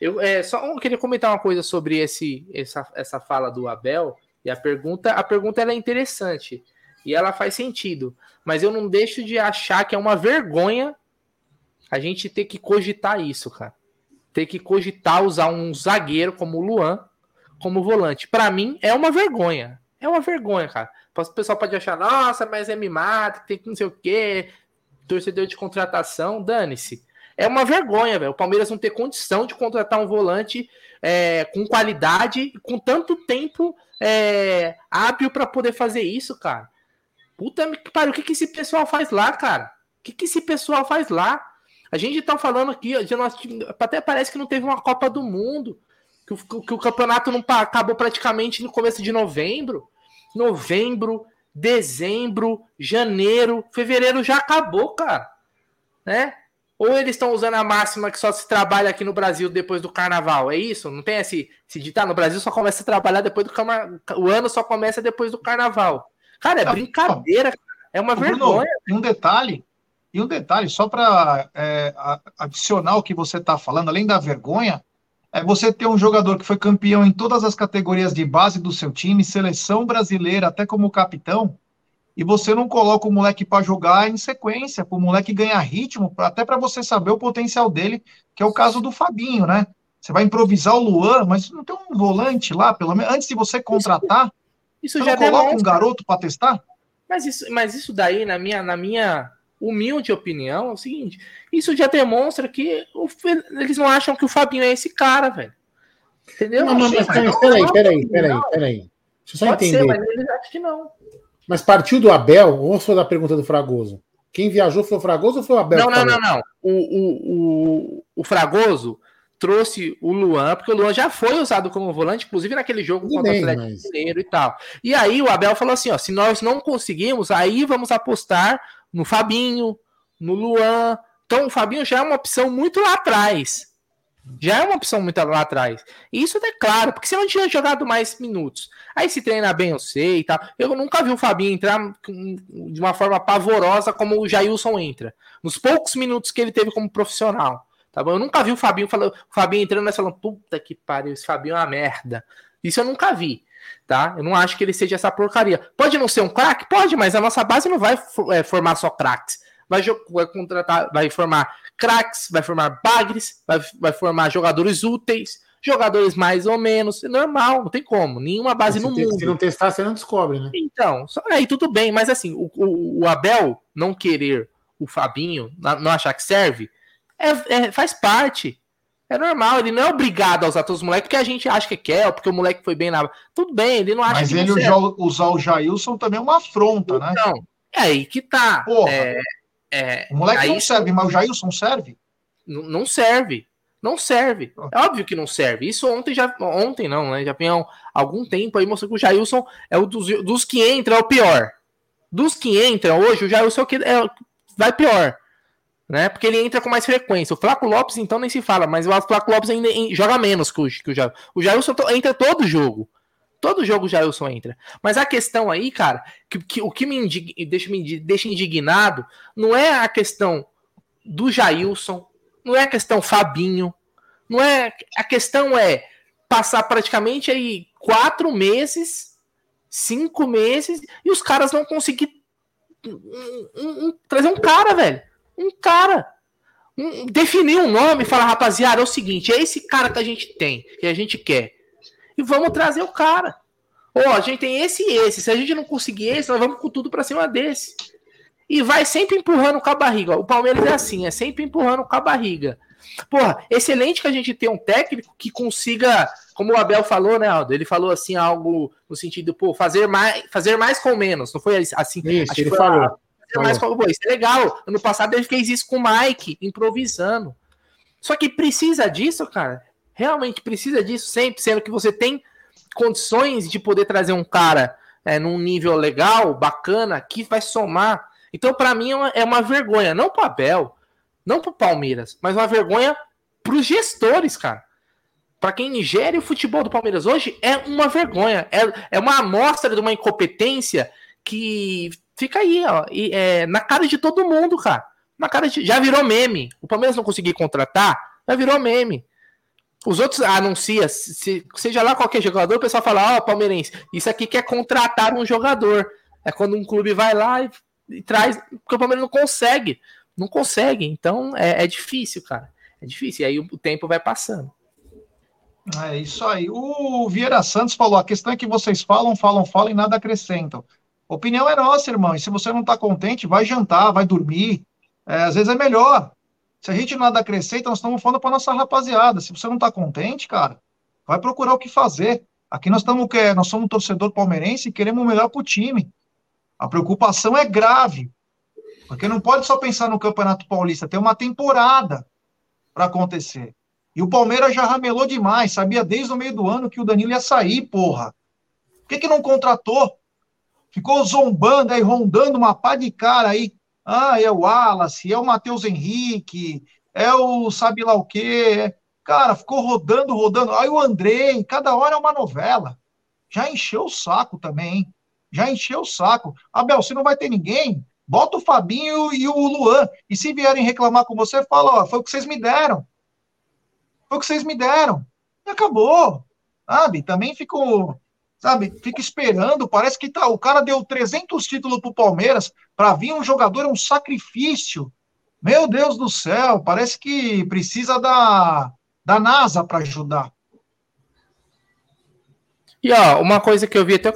Eu é, só queria comentar uma coisa sobre esse, essa, essa fala do Abel. E a pergunta, a pergunta é interessante e ela faz sentido, mas eu não deixo de achar que é uma vergonha a gente ter que cogitar isso, cara. Ter que cogitar usar um zagueiro como o Luan como volante. Para mim é uma vergonha. É uma vergonha, cara. O pessoal pode achar, nossa, mas é mimado, tem que não sei o quê, torcedor de contratação, dane-se. É uma vergonha, velho. O Palmeiras não ter condição de contratar um volante é, com qualidade, com tanto tempo é, hábil para poder fazer isso, cara. Puta que pariu, o que, que esse pessoal faz lá, cara? O que, que esse pessoal faz lá? A gente tá falando aqui, nós, até parece que não teve uma Copa do Mundo, que o, que o campeonato não acabou praticamente no começo de novembro. Novembro, dezembro, janeiro, fevereiro já acabou, cara. Né? Ou eles estão usando a máxima que só se trabalha aqui no Brasil depois do carnaval? É isso? Não tem esse, esse ditado? No Brasil só começa a trabalhar depois do carnaval. O ano só começa depois do carnaval. Cara, é ah, brincadeira. É uma vergonha. E um detalhe, e um detalhe, só para é, adicionar o que você está falando, além da vergonha, é você ter um jogador que foi campeão em todas as categorias de base do seu time, seleção brasileira, até como capitão, e você não coloca o moleque para jogar em sequência, para o moleque ganhar ritmo, até para você saber o potencial dele, que é o caso do Fabinho, né? Você vai improvisar o Luan, mas não tem um volante lá, pelo menos antes de você contratar. Isso, isso já coloca demonstra. um garoto para testar? Mas isso, mas isso daí, na minha, na minha humilde opinião, é o seguinte: isso já demonstra que o, eles não acham que o Fabinho é esse cara, velho. Entendeu? Não, mas, mas, mas peraí, peraí, peraí, peraí. Deixa eu só Pode entender. Ser, mas eles acham que não. Mas partiu do Abel, ou foi da pergunta do Fragoso? Quem viajou foi o Fragoso ou foi o Abel? Não, não, não, não. O, o, o, o, Fragoso trouxe o Luan, porque o Luan já foi usado como volante, inclusive naquele jogo Tudo contra bem, o Atlético mas... Mineiro e tal. E aí o Abel falou assim: ó, se nós não conseguimos, aí vamos apostar no Fabinho, no Luan. Então o Fabinho já é uma opção muito lá atrás. Já é uma opção muito lá atrás. E isso é claro, porque se não tinha jogado mais minutos. Aí se treina bem, eu sei e tal. Eu nunca vi o Fabinho entrar de uma forma pavorosa como o Jailson entra. Nos poucos minutos que ele teve como profissional. Tá bom? Eu nunca vi o Fabinho falando, o Fabinho entrando e falando, puta que pariu, esse Fabinho é uma merda. Isso eu nunca vi. Tá? Eu não acho que ele seja essa porcaria. Pode não ser um craque? Pode, mas a nossa base não vai é, formar só craques. Vai, vai contratar, vai formar craques, vai formar bagres, vai, vai formar jogadores úteis, jogadores mais ou menos. É normal, não tem como. Nenhuma base se no mundo. Se não testar, você não descobre, né? Então, só, aí tudo bem, mas assim, o, o, o Abel não querer o Fabinho, não achar que serve, é, é, faz parte. É normal, ele não é obrigado a usar todos os moleques porque a gente acha que quer, ou porque o moleque foi bem na. Tudo bem, ele não acha Mas que ele usar, usar o Jailson também é uma afronta, né? Então, é aí que tá. Porra. É, é, o moleque não serve, mas o Jailson serve? Não serve. Não serve. É óbvio que não serve. Isso ontem já. Ontem não, né? Já tem algum tempo aí mostrou que o Jailson é o dos, dos que entram, é o pior. Dos que entram hoje, o Jailson é o que é, vai pior. Né? Porque ele entra com mais frequência. O Flaco Lopes, então, nem se fala, mas o Flaco Lopes ainda joga menos que o, que o Jailson. O Jailson entra todo jogo. Todo jogo o Jailson entra. Mas a questão aí, cara, que, que o que me indig... deixa, me deixa indignado não é a questão do Jailson, não é a questão Fabinho, não é. A questão é passar praticamente aí quatro meses, cinco meses, e os caras não conseguir um, um, um, trazer um cara, velho. Um cara. definir um nome e falar, rapaziada, é o seguinte, é esse cara que a gente tem, que a gente quer e vamos trazer o cara. Ó, oh, a gente tem esse e esse. Se a gente não conseguir esse, nós vamos com tudo para cima desse. E vai sempre empurrando com a barriga. O Palmeiras é assim, é sempre empurrando com a barriga. Porra, excelente que a gente tenha um técnico que consiga, como o Abel falou, né, Aldo? Ele falou assim algo no sentido, pô, fazer mais, fazer mais com menos. Não foi assim? Isso, ele falou. Fazer mais com, isso é legal. Ano passado ele fez isso com o Mike, improvisando. Só que precisa disso, cara realmente precisa disso sempre, sendo que você tem condições de poder trazer um cara é, num nível legal, bacana, que vai somar. Então, para mim, é uma, é uma vergonha, não para Abel, não para Palmeiras, mas uma vergonha para os gestores, cara. Para quem gere o futebol do Palmeiras hoje, é uma vergonha. É, é uma amostra de uma incompetência que fica aí, ó, e, é, na cara de todo mundo, cara. Na cara de, já virou meme. O Palmeiras não conseguir contratar, já virou meme. Os outros anunciam, se, seja lá qualquer jogador, o pessoal fala, ó, oh, palmeirense, isso aqui quer contratar um jogador. É quando um clube vai lá e, e traz, porque o Palmeiras não consegue. Não consegue. Então é, é difícil, cara. É difícil. E aí o, o tempo vai passando. É isso aí. O Vieira Santos falou: a questão é que vocês falam, falam, falam e nada acrescentam. Opinião é nossa, irmão. E se você não está contente, vai jantar, vai dormir. É, às vezes é melhor. Se a gente nada acrescenta, nós estamos falando para nossa rapaziada. Se você não está contente, cara, vai procurar o que fazer. Aqui nós estamos que nós somos um torcedor palmeirense e queremos o melhor para o time. A preocupação é grave, porque não pode só pensar no Campeonato Paulista, tem uma temporada para acontecer. E o Palmeiras já ramelou demais, sabia desde o meio do ano que o Danilo ia sair, porra. Por que, que não contratou? Ficou zombando aí, rondando uma pá de cara aí. Ah, é o Wallace, é o Matheus Henrique, é o sabe lá o quê. Cara, ficou rodando, rodando. Aí o Andrei, cada hora é uma novela. Já encheu o saco também, hein? Já encheu o saco. Abel, se não vai ter ninguém, bota o Fabinho e o Luan. E se vierem reclamar com você, fala, ó, foi o que vocês me deram. Foi o que vocês me deram. E acabou. Sabe? Também ficou, sabe? Fica esperando. Parece que tá, o cara deu 300 títulos pro Palmeiras. Para vir um jogador é um sacrifício. Meu Deus do céu. Parece que precisa da, da NASA para ajudar. E ó, uma coisa que eu vi até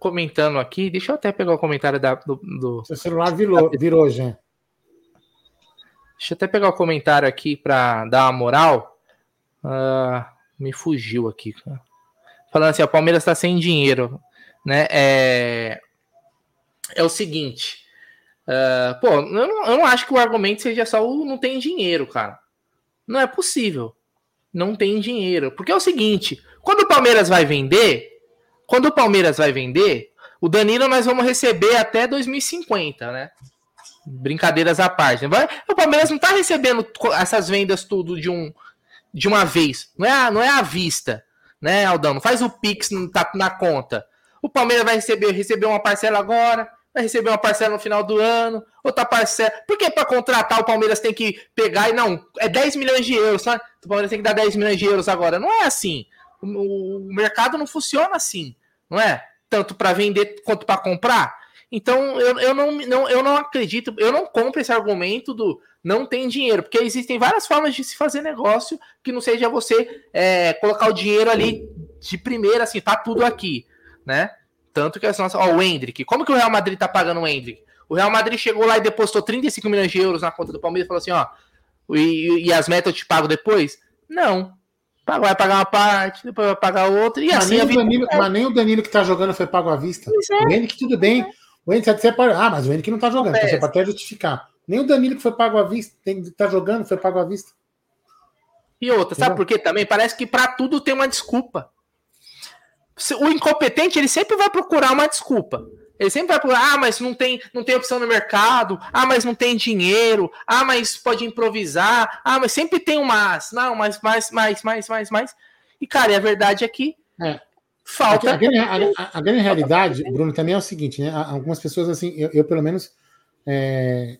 comentando aqui, deixa eu até pegar o comentário da, do, do. Seu celular virou, virou, gente. Deixa eu até pegar o comentário aqui para dar uma moral. Uh, me fugiu aqui, cara. Falando assim, o Palmeiras está sem dinheiro, né? É, é o seguinte. Uh, pô, eu não, eu não, acho que o argumento seja só o não tem dinheiro, cara. Não é possível. Não tem dinheiro. Porque é o seguinte: quando o Palmeiras vai vender, quando o Palmeiras vai vender, o Danilo nós vamos receber até 2050, né? Brincadeiras à parte. O Palmeiras não tá recebendo essas vendas tudo de um, de uma vez. Não é, não é à vista, né, Aldão? Faz o Pix tá na conta. O Palmeiras vai receber, receber uma parcela agora, vai receber uma parcela no final do ano, outra parcela. Por que para contratar o Palmeiras tem que pegar e não, é 10 milhões de euros, sabe? O Palmeiras tem que dar 10 milhões de euros agora. Não é assim. O, o mercado não funciona assim, não é? Tanto para vender quanto para comprar. Então eu, eu, não, não, eu não acredito, eu não compro esse argumento do não tem dinheiro, porque existem várias formas de se fazer negócio que não seja você é, colocar o dinheiro ali de primeira, assim, tá tudo aqui, né? Tanto que as nossas. Ó, o Hendrick. Como que o Real Madrid tá pagando o Hendrick? O Real Madrid chegou lá e depositou 35 milhões de euros na conta do Palmeiras e falou assim: ó, e, e as metas eu te pago depois? Não. Vai pagar uma parte, depois vai pagar outra. E mas assim. Nem Danilo, mas nem o Danilo que tá jogando foi pago à vista. É. O Henrique, tudo bem. O Henrique você pode. Ah, mas o Henrique não tá jogando, então você pode até justificar. Nem o Danilo que foi pago à vista, tem, tá jogando, foi pago à vista. E outra, sabe por quê também? Parece que para tudo tem uma desculpa. O incompetente, ele sempre vai procurar uma desculpa. Ele sempre vai procurar, ah, mas não tem, não tem opção no mercado, ah, mas não tem dinheiro, ah, mas pode improvisar, ah, mas sempre tem um mas, não, mas mais, mais, mais, mais, mais. E, cara, a verdade é que é. falta. A, a, grande, a, a, grande realidade, Bruno, também é o seguinte, né? Algumas pessoas, assim, eu, eu pelo menos. É,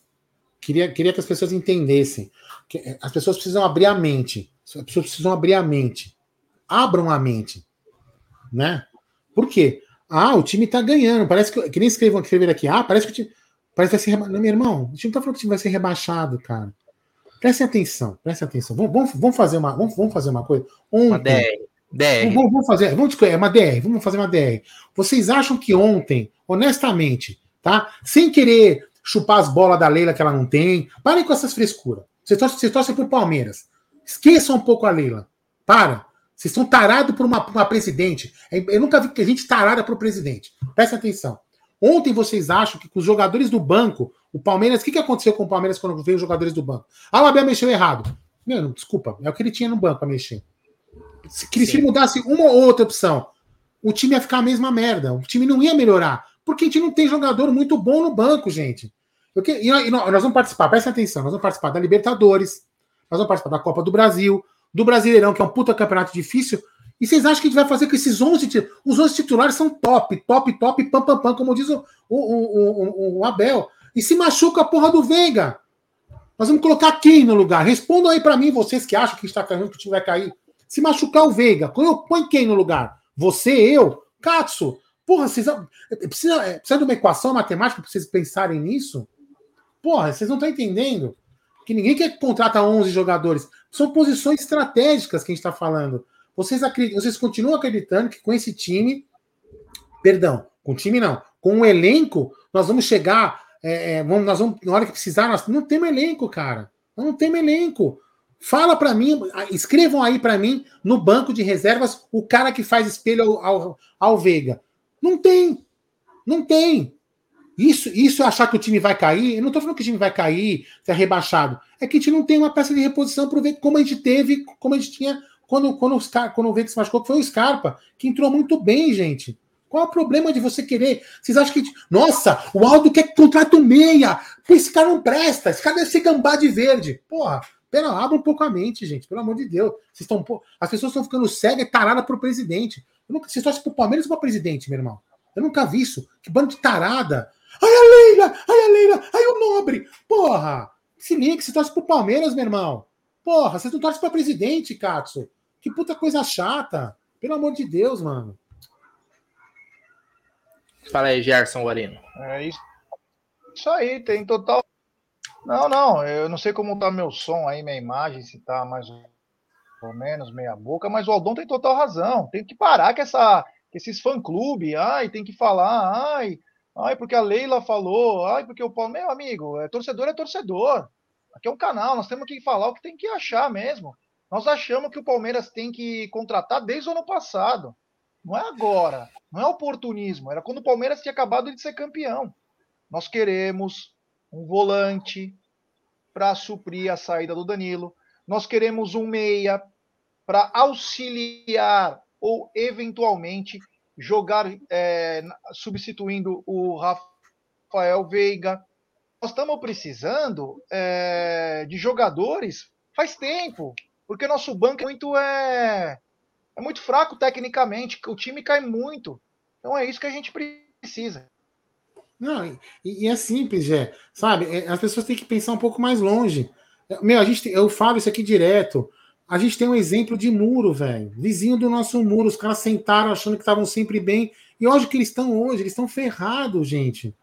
queria, queria que as pessoas entendessem. Que eh, as pessoas precisam abrir a mente. As pessoas precisam abrir a mente. Abram a mente. Né? Por quê? Ah, o time tá ganhando. Parece que. Que nem escrevam escrever aqui. Ah, parece que o time. Parece que vai ser rebaixado. Não, meu irmão, o time tá falando que o time vai ser rebaixado, cara. Prestem atenção, prestem atenção. Vamos, vamos, vamos, fazer, uma, vamos, vamos fazer uma coisa. Ontem, uma DR. DR. Vamos, vamos fazer. Vamos, é uma DR. Vamos fazer uma DR. Vocês acham que ontem, honestamente, tá? Sem querer chupar as bolas da Leila que ela não tem. Parem com essas frescuras. Vocês torcem, vocês torcem pro Palmeiras. Esqueçam um pouco a Leila. Para. Vocês estão tarados por uma, uma presidente. É, eu nunca vi que a gente tarada pro presidente. Presta atenção. Ontem vocês acham que com os jogadores do banco, o Palmeiras, o que, que aconteceu com o Palmeiras quando veio os jogadores do banco? Ah, o Abel mexeu errado. Meu, desculpa, é o que ele tinha no banco a mexer. Se, se mudasse uma ou outra opção, o time ia ficar a mesma merda. O time não ia melhorar. Porque a gente não tem jogador muito bom no banco, gente. Porque, e nós vamos participar, presta atenção, nós vamos participar da Libertadores, nós vamos participar da Copa do Brasil, do Brasileirão, que é um puta campeonato difícil. E vocês acham que a gente vai fazer com esses 11 Os 11 titulares são top, top, top, pam, pam, pam, como diz o, o, o, o, Abel. E se machuca a porra do Veiga. Nós vamos colocar quem no lugar? Respondam aí para mim, vocês que acham que está caindo, que o time vai cair. Se machucar o Veiga, põe quem no lugar? Você, eu, Katsu. Porra, vocês, precisa, precisa de uma equação matemática para vocês pensarem nisso? Porra, vocês não estão entendendo que ninguém quer que contrata 11 jogadores. São posições estratégicas que a gente está falando. Vocês, acreditam, vocês continuam acreditando que com esse time, perdão, com o time não, com o elenco, nós vamos chegar, é, é, vamos, nós vamos, na hora que precisar, nós não temos elenco, cara. Não temos elenco. Fala para mim, escrevam aí para mim no banco de reservas o cara que faz espelho ao, ao, ao Veiga. Não tem. Não tem. Isso, isso é achar que o time vai cair, eu não estou falando que o time vai cair, ser rebaixado. É que a gente não tem uma peça de reposição para ver como a gente teve, como a gente tinha quando, quando, os, quando o Veiga se machucou, que foi o Scarpa, que entrou muito bem, gente. Qual é o problema de você querer? Vocês acham que. Nossa, o Aldo quer que contrate o meia. Esse cara não presta. Esse cara deve ser gambá de verde. Porra, pera, abra um pouco a mente, gente. Pelo amor de Deus. Vocês estão, as pessoas estão ficando cegas e taradas pro presidente. Eu nunca, vocês torcem pro Palmeiras ou pro presidente, meu irmão? Eu nunca vi isso. Que bando de tarada. Ai, a Leila! Ai, a Leila! Ai, o Nobre! Porra! Se liga, você torce pro Palmeiras, meu irmão. Porra, vocês não torcem pra presidente, Katsu. Que puta coisa chata. Pelo amor de Deus, mano. Fala aí, Gerson Guarino. É isso. Isso aí, tem total. Não, não, eu não sei como tá meu som aí, minha imagem, se tá mais ou menos meia boca, mas o Aldon tem total razão. Tem que parar com essa, com esses fã-clube, ai, tem que falar, ai, ai, porque a Leila falou, ai, porque o Paulo, meu amigo, é torcedor é torcedor. Aqui é um canal, nós temos que falar o que tem que achar mesmo. Nós achamos que o Palmeiras tem que contratar desde o ano passado. Não é agora. Não é oportunismo. Era quando o Palmeiras tinha acabado de ser campeão. Nós queremos um volante para suprir a saída do Danilo. Nós queremos um meia para auxiliar ou eventualmente jogar é, substituindo o Rafael Veiga. Nós estamos precisando é, de jogadores faz tempo porque nosso banco é muito é, é muito fraco tecnicamente, o time cai muito. Então é isso que a gente precisa. Não, e, e é simples, Jé. Sabe, é, as pessoas têm que pensar um pouco mais longe. Meu, a gente, eu falo isso aqui direto. A gente tem um exemplo de muro, velho. Vizinho do nosso muro. Os caras sentaram achando que estavam sempre bem. E hoje que eles estão hoje, eles estão ferrados, gente.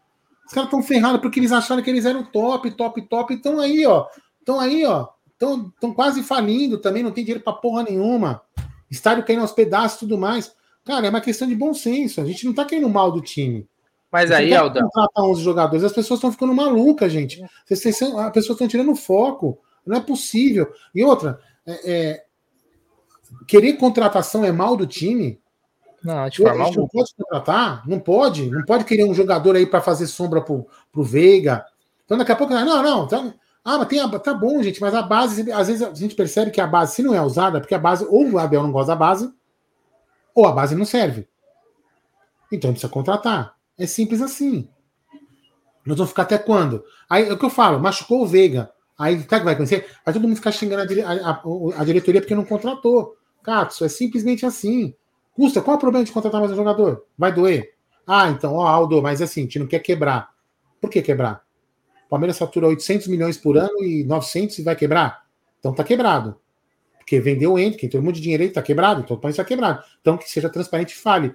Os caras estão ferrados porque eles acharam que eles eram top, top, top. Então aí, ó. Estão aí, ó estão quase falindo também, não tem dinheiro para porra nenhuma. Estádio caindo aos pedaços e tudo mais. Cara, é uma questão de bom senso. A gente não tá querendo mal do time. Mas aí, tá Aldão. Contratar 11 jogadores, as pessoas estão ficando malucas, gente. Vocês, as pessoas estão tirando foco. Não é possível. E outra, é, é, querer contratação é mal do time? Não, de forma não pode contratar, não pode, não pode querer um jogador aí para fazer sombra pro, pro Veiga. Então daqui a pouco, não, não, então, ah, mas tem a, tá bom, gente, mas a base, às vezes a gente percebe que a base, se não é usada, porque a base, ou o Abel não gosta da base, ou a base não serve. Então precisa contratar. É simples assim. Nós vamos ficar até quando? Aí é o que eu falo, machucou o Veiga. Aí, sabe que vai acontecer? Vai todo mundo ficar xingando a, a, a diretoria porque não contratou. Katsu, é simplesmente assim. Custa, qual é o problema de contratar mais um jogador? Vai doer? Ah, então, ó, Aldo, mas assim, a gente não quer quebrar. Por que quebrar? Palmeiras fatura 800 milhões por ano e 900 e vai quebrar? Então tá quebrado. Porque vendeu o quem tem um monte de dinheiro aí tá quebrado, então o país está quebrado. Então que seja transparente e fale.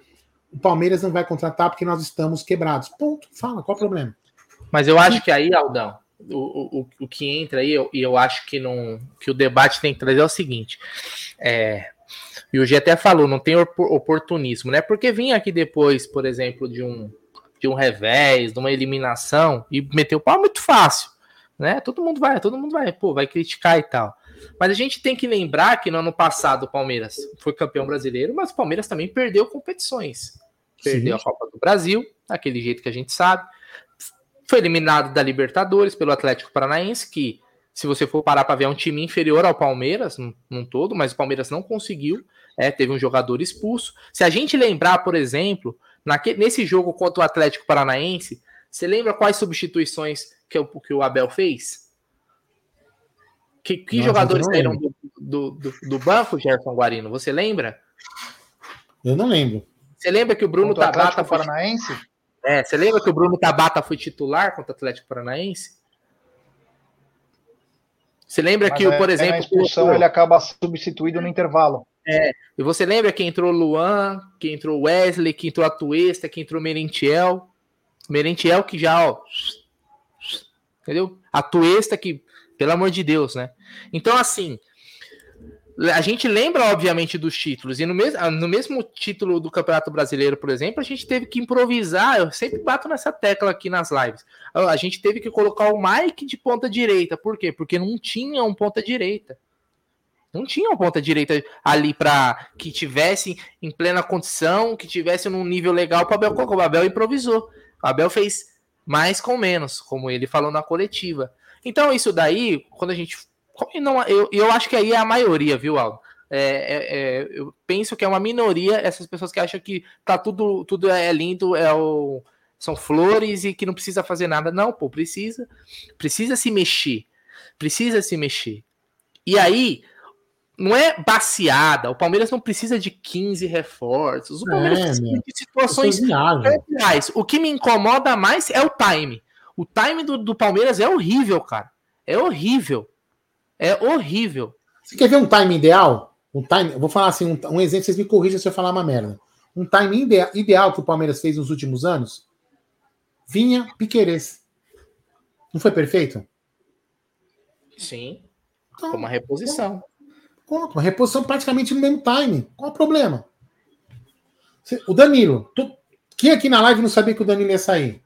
O Palmeiras não vai contratar porque nós estamos quebrados. Ponto. Fala, qual o problema? Mas eu acho que aí, Aldão, o, o, o que entra aí, e eu, acho que, não, que o debate tem que trazer é o seguinte: é, e o G até falou, não tem oportunismo, né? Porque vim aqui depois, por exemplo, de um de um revés, de uma eliminação, e meter o pau é muito fácil, né? Todo mundo vai, todo mundo vai, pô, vai criticar e tal. Mas a gente tem que lembrar que no ano passado o Palmeiras foi campeão brasileiro, mas o Palmeiras também perdeu competições. Perdeu Sim. a Copa do Brasil, daquele jeito que a gente sabe. Foi eliminado da Libertadores pelo Atlético Paranaense, que se você for parar para ver, é um time inferior ao Palmeiras, num, num todo, mas o Palmeiras não conseguiu. É, teve um jogador expulso. Se a gente lembrar, por exemplo, naque, nesse jogo contra o Atlético Paranaense, você lembra quais substituições que o, que o Abel fez? Que, que Nossa, jogadores saíram do, do, do, do, banco, Gerson Guarino? Você lembra? Eu não lembro. Você lembra que o Bruno Tabata foi. Paranaense? É, você lembra que o Bruno Tabata foi titular contra o Atlético Paranaense? Você lembra Mas que, é, por exemplo. Na expulsão, ele acaba substituído no intervalo. É, e você lembra que entrou Luan, que entrou Wesley, que entrou Atuesta, que entrou Merentiel. Merentiel que já, ó. Entendeu? Atuesta que, pelo amor de Deus, né? Então, assim, a gente lembra, obviamente, dos títulos, e no, mes no mesmo título do Campeonato Brasileiro, por exemplo, a gente teve que improvisar. Eu sempre bato nessa tecla aqui nas lives. A gente teve que colocar o Mike de ponta direita. Por quê? Porque não tinha um ponta direita. Não tinha um ponta direita ali para que tivesse em plena condição, que tivesse num nível legal para Abel O Abel improvisou. O Abel fez mais com menos, como ele falou na coletiva. Então, isso daí, quando a gente não, eu, eu acho que aí é a maioria, viu, Aldo? É, é, é, eu penso que é uma minoria essas pessoas que acham que tá tudo, tudo é lindo, é o, são flores e que não precisa fazer nada. Não, pô, precisa. Precisa se mexer. Precisa se mexer. E aí, não é baseada. O Palmeiras não precisa de 15 reforços. O Palmeiras é, precisa meu. de situações reais. O que me incomoda mais é o time. O time do, do Palmeiras é horrível, cara. É horrível. É horrível. Você quer ver um time ideal? Um time, vou falar assim, um, um exemplo, vocês me corrijam se eu falar uma merda. Um time ideal, ideal que o Palmeiras fez nos últimos anos? Vinha Piqueires. Não foi perfeito? Sim. Então, uma reposição. Com uma reposição praticamente no mesmo time. Qual o problema? O Danilo. Tu, quem aqui na live não sabia que o Danilo ia sair?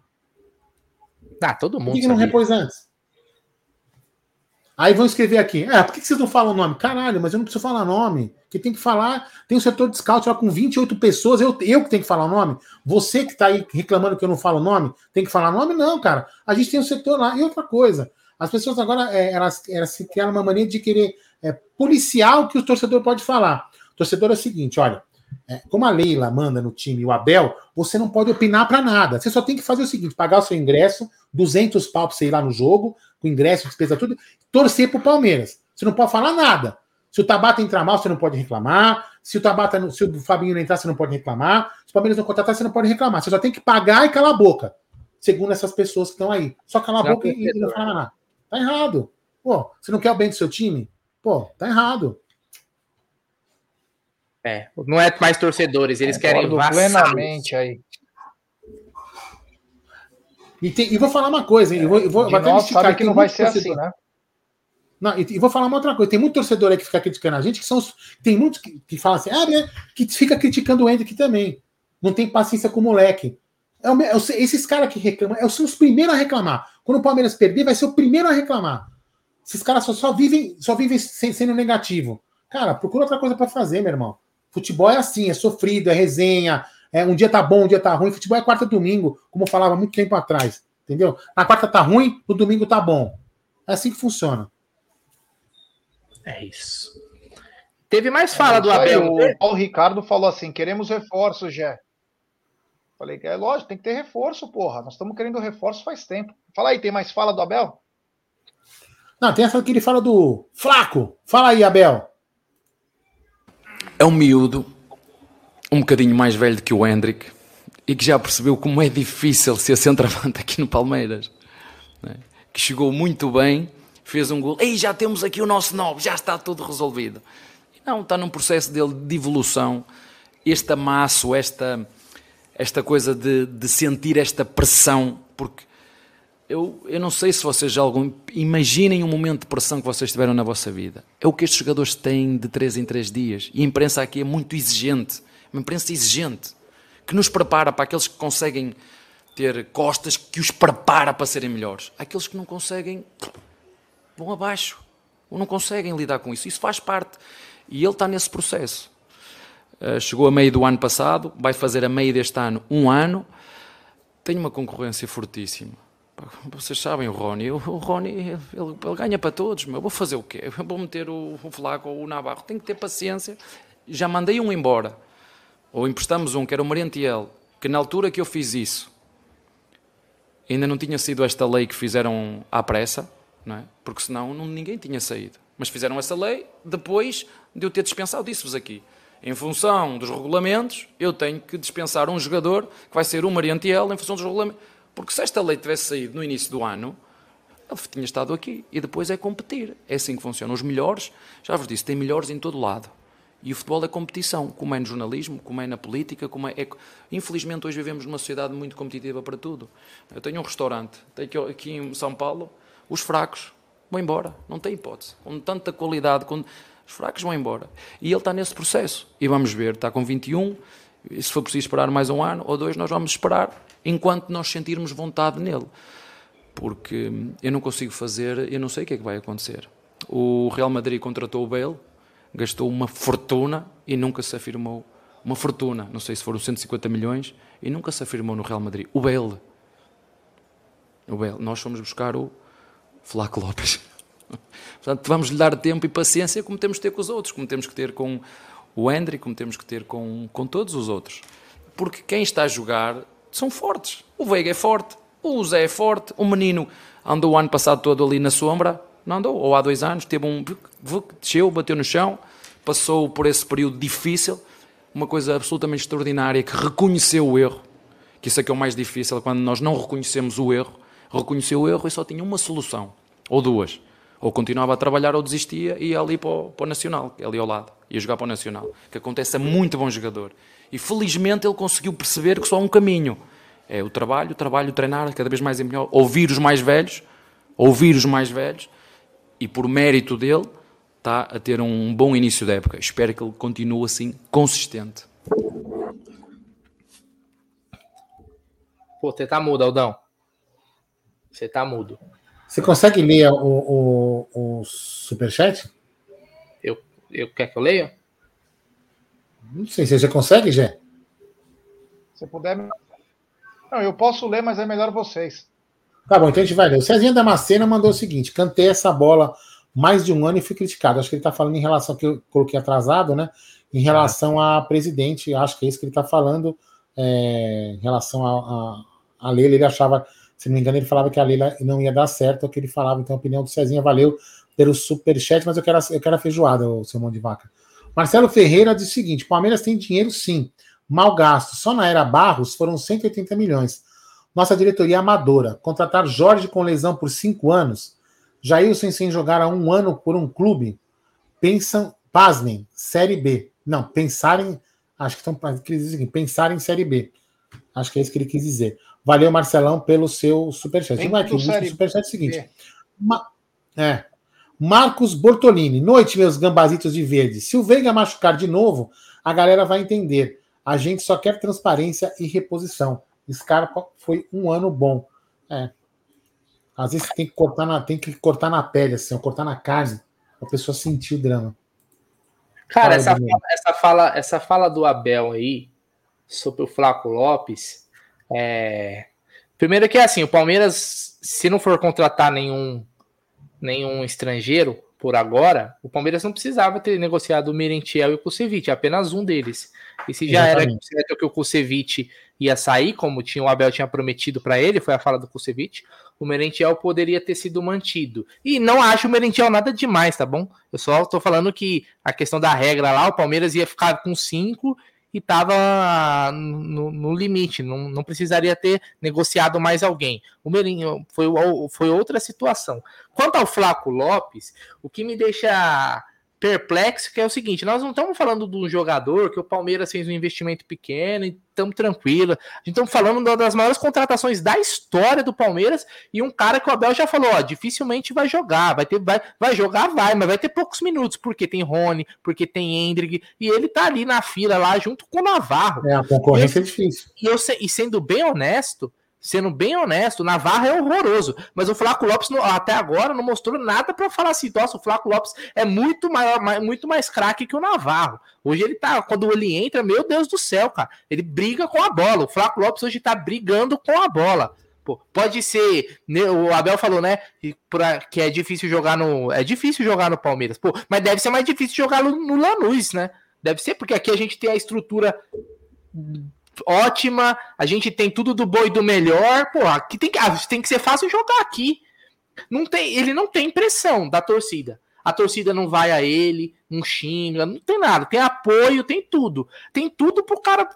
Ah, todo mundo. Por que, não repôs antes? Aí vão escrever aqui. É, por que vocês não falam nome? Caralho, mas eu não preciso falar nome. Que tem que falar. Tem o setor de scout lá com 28 pessoas. Eu, eu que tenho que falar o nome. Você que está aí reclamando que eu não falo nome, tem que falar nome? Não, cara. A gente tem um setor lá. E outra coisa. As pessoas agora é, elas, elas se criaram uma maneira de querer é, policiar o que o torcedor pode falar. O torcedor é o seguinte: olha, é, como a Leila manda no time e o Abel, você não pode opinar para nada. Você só tem que fazer o seguinte: pagar o seu ingresso, 200 pau para você ir lá no jogo, com ingresso, despesa, tudo, torcer pro Palmeiras. Você não pode falar nada. Se o Tabata entrar mal, você não pode reclamar. Se o Tabata, se o Fabinho não entrar, você não pode reclamar. Se o Palmeiras não contratar, você não pode reclamar. Você só tem que pagar e calar a boca. Segundo essas pessoas que estão aí. Só calar a boca e, e não falar nada. Tá errado. Pô, você não quer o bem do seu time? Pô, tá errado. É, não é mais torcedores, eles querem plenamente aí. E, tem, e, vou falar uma coisa, hein? Eu vou, eu vou, vou sabe que não vai ser torcedor. assim, né? Não, e, e, vou falar uma outra coisa. Tem muito torcedor aí que fica criticando a gente, que são os, tem muitos que, que falam assim, ah, né, que fica criticando o Hendrick também. Não tem paciência com o moleque. É, o, é o, esses caras que reclamam, é, são os primeiros a reclamar. Quando o Palmeiras perder, vai ser o primeiro a reclamar. Esses caras só, só vivem, só vivem sendo negativo. Cara, procura outra coisa para fazer, meu irmão. Futebol é assim, é sofrido, é resenha, é, um dia tá bom, um dia tá ruim. Futebol é quarta domingo, como eu falava muito tempo atrás. Entendeu? Na quarta tá ruim, no domingo tá bom. É assim que funciona. É isso. Teve mais fala é, do Abel. o, o Ricardo falou assim: queremos reforço, Jé. Falei que é lógico, tem que ter reforço, porra. Nós estamos querendo reforço faz tempo. Fala aí, tem mais fala do Abel? Não, tem essa que ele fala do Flaco. Fala aí, Abel. É um miúdo um bocadinho mais velho que o Hendrick e que já percebeu como é difícil ser centroavante aqui no Palmeiras. É? Que chegou muito bem, fez um gol, e já temos aqui o nosso novo, já está tudo resolvido. Não, está num processo dele de evolução. Este amasso, esta, esta coisa de, de sentir esta pressão, porque eu, eu não sei se vocês já algum. Imaginem um momento de pressão que vocês tiveram na vossa vida. É o que estes jogadores têm de 3 em 3 dias. E a imprensa aqui é muito exigente uma imprensa exigente, que nos prepara para aqueles que conseguem ter costas, que os prepara para serem melhores. Aqueles que não conseguem, vão abaixo, ou não conseguem lidar com isso. Isso faz parte. E ele está nesse processo. Uh, chegou a meio do ano passado, vai fazer a meio deste ano um ano. Tem uma concorrência fortíssima. Vocês sabem, o Rony, o, Rony ele, ele, ganha para todos, meu. vou fazer o quê? Eu vou meter o, o Flaco ou o Navarro, tenho que ter paciência. Já mandei um embora, ou emprestamos um, que era o Mariantiel, que na altura que eu fiz isso, ainda não tinha sido esta lei que fizeram à pressa, não é? porque senão não, ninguém tinha saído. Mas fizeram essa lei depois de eu ter dispensado, disse-vos aqui. Em função dos regulamentos, eu tenho que dispensar um jogador que vai ser o Mariantiel em função dos regulamentos. Porque se esta lei tivesse saído no início do ano, ele tinha estado aqui. E depois é competir. É assim que funciona. Os melhores, já vos disse, tem melhores em todo lado. E o futebol é competição, como é no jornalismo, como é na política, como é, é... Infelizmente hoje vivemos numa sociedade muito competitiva para tudo. Eu tenho um restaurante, tenho aqui em São Paulo, os fracos vão embora, não tem hipótese. Com tanta qualidade, com... os fracos vão embora. E ele está nesse processo. E vamos ver, está com 21, e se for preciso esperar mais um ano ou dois, nós vamos esperar enquanto nós sentirmos vontade nele. Porque eu não consigo fazer, eu não sei o que é que vai acontecer. O Real Madrid contratou o Bale, gastou uma fortuna e nunca se afirmou. Uma fortuna, não sei se foram 150 milhões, e nunca se afirmou no Real Madrid. O Bale. O Bale. Nós fomos buscar o Flaco Lopes. <laughs> Portanto, vamos lhe dar tempo e paciência como temos que ter com os outros, como temos que ter com o Hendry, como temos que ter com, com todos os outros. Porque quem está a jogar são fortes. O Veiga é forte, o Zé é forte, o menino andou o ano passado todo ali na sombra, não andou, ou há dois anos, teve um. desceu, bateu no chão, passou por esse período difícil, uma coisa absolutamente extraordinária, que reconheceu o erro, que isso é que é o mais difícil, quando nós não reconhecemos o erro, reconheceu o erro e só tinha uma solução, ou duas. Ou continuava a trabalhar ou desistia e ia ali para o, para o Nacional, ali ao lado, ia jogar para o Nacional, que acontece a muito bom jogador. E felizmente ele conseguiu perceber que só há um caminho. É o trabalho, o trabalho, o treinar, cada vez mais é melhor. Ouvir os mais velhos, ouvir os mais velhos, e por mérito dele, está a ter um bom início da época. Espero que ele continue assim, consistente. Pô, você tá mudo, Aldão. Você tá mudo. Você consegue ler o, o, o superchat? Eu, eu quer que eu leia? Não sei se você consegue, Gé. Se puder. Não, eu posso ler, mas é melhor vocês. Tá bom, então a gente vai ler. O Cezinha Damascena mandou o seguinte: cantei essa bola mais de um ano e fui criticado. Acho que ele está falando em relação que eu coloquei atrasado, né? Em relação a presidente, acho que é isso que ele está falando. É, em relação a, a, a Leila, ele achava, se não me engano, ele falava que a Leila não ia dar certo, é o que ele falava. Então, a opinião do Cezinha valeu pelo superchat, mas eu quero, eu quero a feijoada, o seu mão de vaca. Marcelo Ferreira diz o seguinte: Palmeiras tem dinheiro sim, mal gasto. Só na era Barros foram 180 milhões. Nossa diretoria é amadora. Contratar Jorge com lesão por cinco anos. Jailson sem jogar há um ano por um clube. Pensam, pasmem, Série B. Não, pensarem. Acho que estão aqui, pensar em Série B. Acho que é isso que ele quis dizer. Valeu, Marcelão, pelo seu superchat. Vamos aqui, o superchat é o seguinte. Ma, é, Marcos Bortolini. Noite, meus gambazitos de verde. Se o Veiga machucar de novo, a galera vai entender. A gente só quer transparência e reposição. Scarpa foi um ano bom. É. Às vezes tem que cortar na, tem que cortar na pele, assim, cortar na carne, a pessoa sentir o drama. Cara, essa fala, essa fala, essa fala do Abel aí sobre o Flaco Lopes. É... Primeiro que é assim, o Palmeiras, se não for contratar nenhum nenhum estrangeiro por agora, o Palmeiras não precisava ter negociado o Merentiel e o Kusevich, apenas um deles. E se já Exatamente. era certo que o Kusevich ia sair, como tinha o Abel tinha prometido para ele, foi a fala do Kusevich, o Merentiel poderia ter sido mantido. E não acho o Merentiel nada demais, tá bom? Eu só estou falando que a questão da regra lá, o Palmeiras ia ficar com cinco e estava no, no, limite, não, não precisaria ter negociado mais alguém. O Meirinho foi, foi outra situação. Quanto ao Flaco Lopes, o que me deixa perplexo que é o seguinte: nós não estamos falando de um jogador que o Palmeiras fez um investimento pequeno e estamos tranquilo. A gente estamos falando das maiores contratações da história do Palmeiras e um cara que o Abel já falou: ó, dificilmente vai jogar, vai ter, vai, vai jogar, vai, mas vai ter poucos minutos, porque tem Rony, porque tem Hendrick, e ele tá ali na fila lá junto com o Navarro. É, a concorrência é difícil. E, eu, e sendo bem honesto, sendo bem honesto, o Navarro é horroroso, mas o Flaco Lopes até agora não mostrou nada para falar assim, nossa, o Flaco Lopes é muito maior, muito mais craque que o Navarro. Hoje ele tá, quando ele entra, meu Deus do céu, cara, ele briga com a bola. O Flaco Lopes hoje tá brigando com a bola. Pô, pode ser. Né, o Abel falou, né? Que é difícil jogar no. É difícil jogar no Palmeiras. Pô, mas deve ser mais difícil jogar no Lanús, né? Deve ser, porque aqui a gente tem a estrutura ótima, a gente tem tudo do bom e do melhor. Pô, aqui tem que, ah, tem que ser fácil jogar aqui. Não tem, ele não tem pressão da torcida. A torcida não vai a ele, não xinga, não tem nada. Tem apoio, tem tudo. Tem tudo pro cara